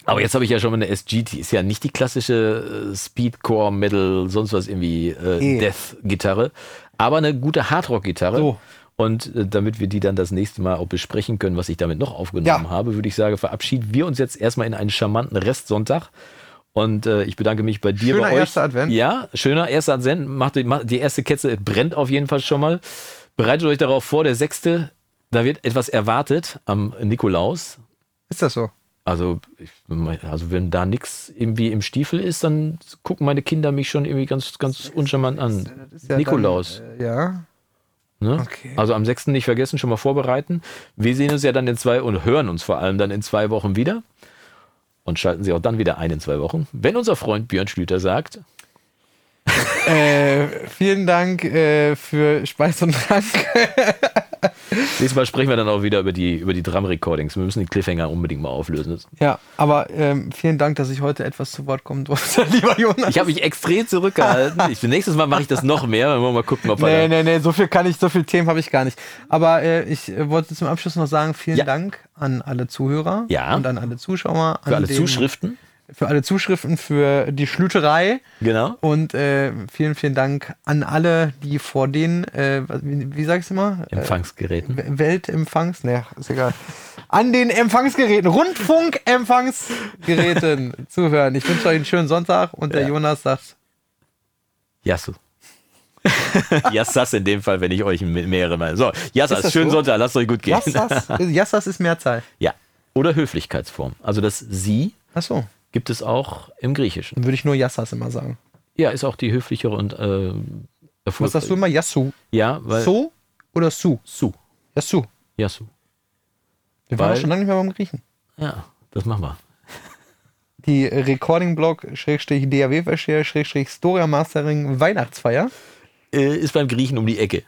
Aber jetzt habe ich ja schon mal eine SG, die ist ja nicht die klassische äh, Speedcore, Metal, sonst was irgendwie äh, Eh. Death-Gitarre, aber eine gute Hardrock-Gitarre. So. Und äh, damit wir die dann das nächste Mal auch besprechen können, was ich damit noch aufgenommen Ja. habe, würde ich sagen, verabschieden wir uns jetzt erstmal in einen charmanten Restsonntag. Und äh, ich bedanke mich bei dir, Schöner bei euch. erster Advent. Ja, schöner erster Advent. Macht, macht, die erste Ketze brennt auf jeden Fall schon mal. Bereitet euch darauf vor, der sechste, da wird etwas erwartet am Nikolaus. Ist das so? Also, ich, also wenn da nichts irgendwie im Stiefel ist, dann gucken meine Kinder mich schon irgendwie ganz, ganz uncharmant an. Ja Nikolaus. Dann, äh, ja. Ne? Okay. Also am 6. nicht vergessen, schon mal vorbereiten. Wir sehen uns ja dann in zwei und hören uns vor allem dann in zwei Wochen wieder. Und schalten Sie auch dann wieder ein in zwei Wochen. Wenn unser Freund Björn Schlüter sagt, Äh, vielen Dank äh, für Speis und Trank. [laughs] nächstes Mal sprechen wir dann auch wieder über die, über die Drum-Recordings. Wir müssen die Cliffhanger unbedingt mal auflösen. ja, aber ähm, vielen Dank, dass ich heute etwas zu Wort kommen durfte, [laughs] lieber Jonas. Ich habe mich extrem zurückgehalten. Ich, nächstes Mal mache ich das noch mehr. Dann wollen wir mal gucken, ob wir Nee, nee, nee, so viel kann ich, so viele Themen habe ich gar nicht. Aber äh, ich äh, wollte zum Abschluss noch sagen, vielen Ja. Dank an alle Zuhörer Ja. und an alle Zuschauer. für an alle den- Zuschriften. Für alle Zuschriften, für die Schlüterei. Genau. Und äh, vielen, vielen Dank an alle, die vor den, äh, wie, wie sag ich's immer? Empfangsgeräten. Äh, Weltempfangs, ne, ist egal. An den Empfangsgeräten, Rundfunkempfangsgeräten [laughs] zuhören. Ich wünsche euch einen schönen Sonntag und der Ja. Jonas sagt, Jassu. [laughs] Jassas in dem Fall, wenn ich euch mehrere meine. So, das schönen so? Sonntag, lasst euch gut gehen. Jassas, Jassas [laughs] ist Mehrzahl. Ja. Oder Höflichkeitsform. Also das Sie Achso, gibt es auch im Griechischen. dann würde ich nur Jassas immer sagen. Ja, ist auch die höflichere und äh, Was sagst du immer? Jassu. Ja, weil So oder Su? Su. Jassu. Jassu. Wir waren auch schon lange nicht mehr beim Griechen. Ja, das machen wir. Die Recording-Blog, Schrägstrich DAW-Versteher, Schrägstrich Storia Mastering Weihnachtsfeier. Äh, ist beim Griechen um die Ecke.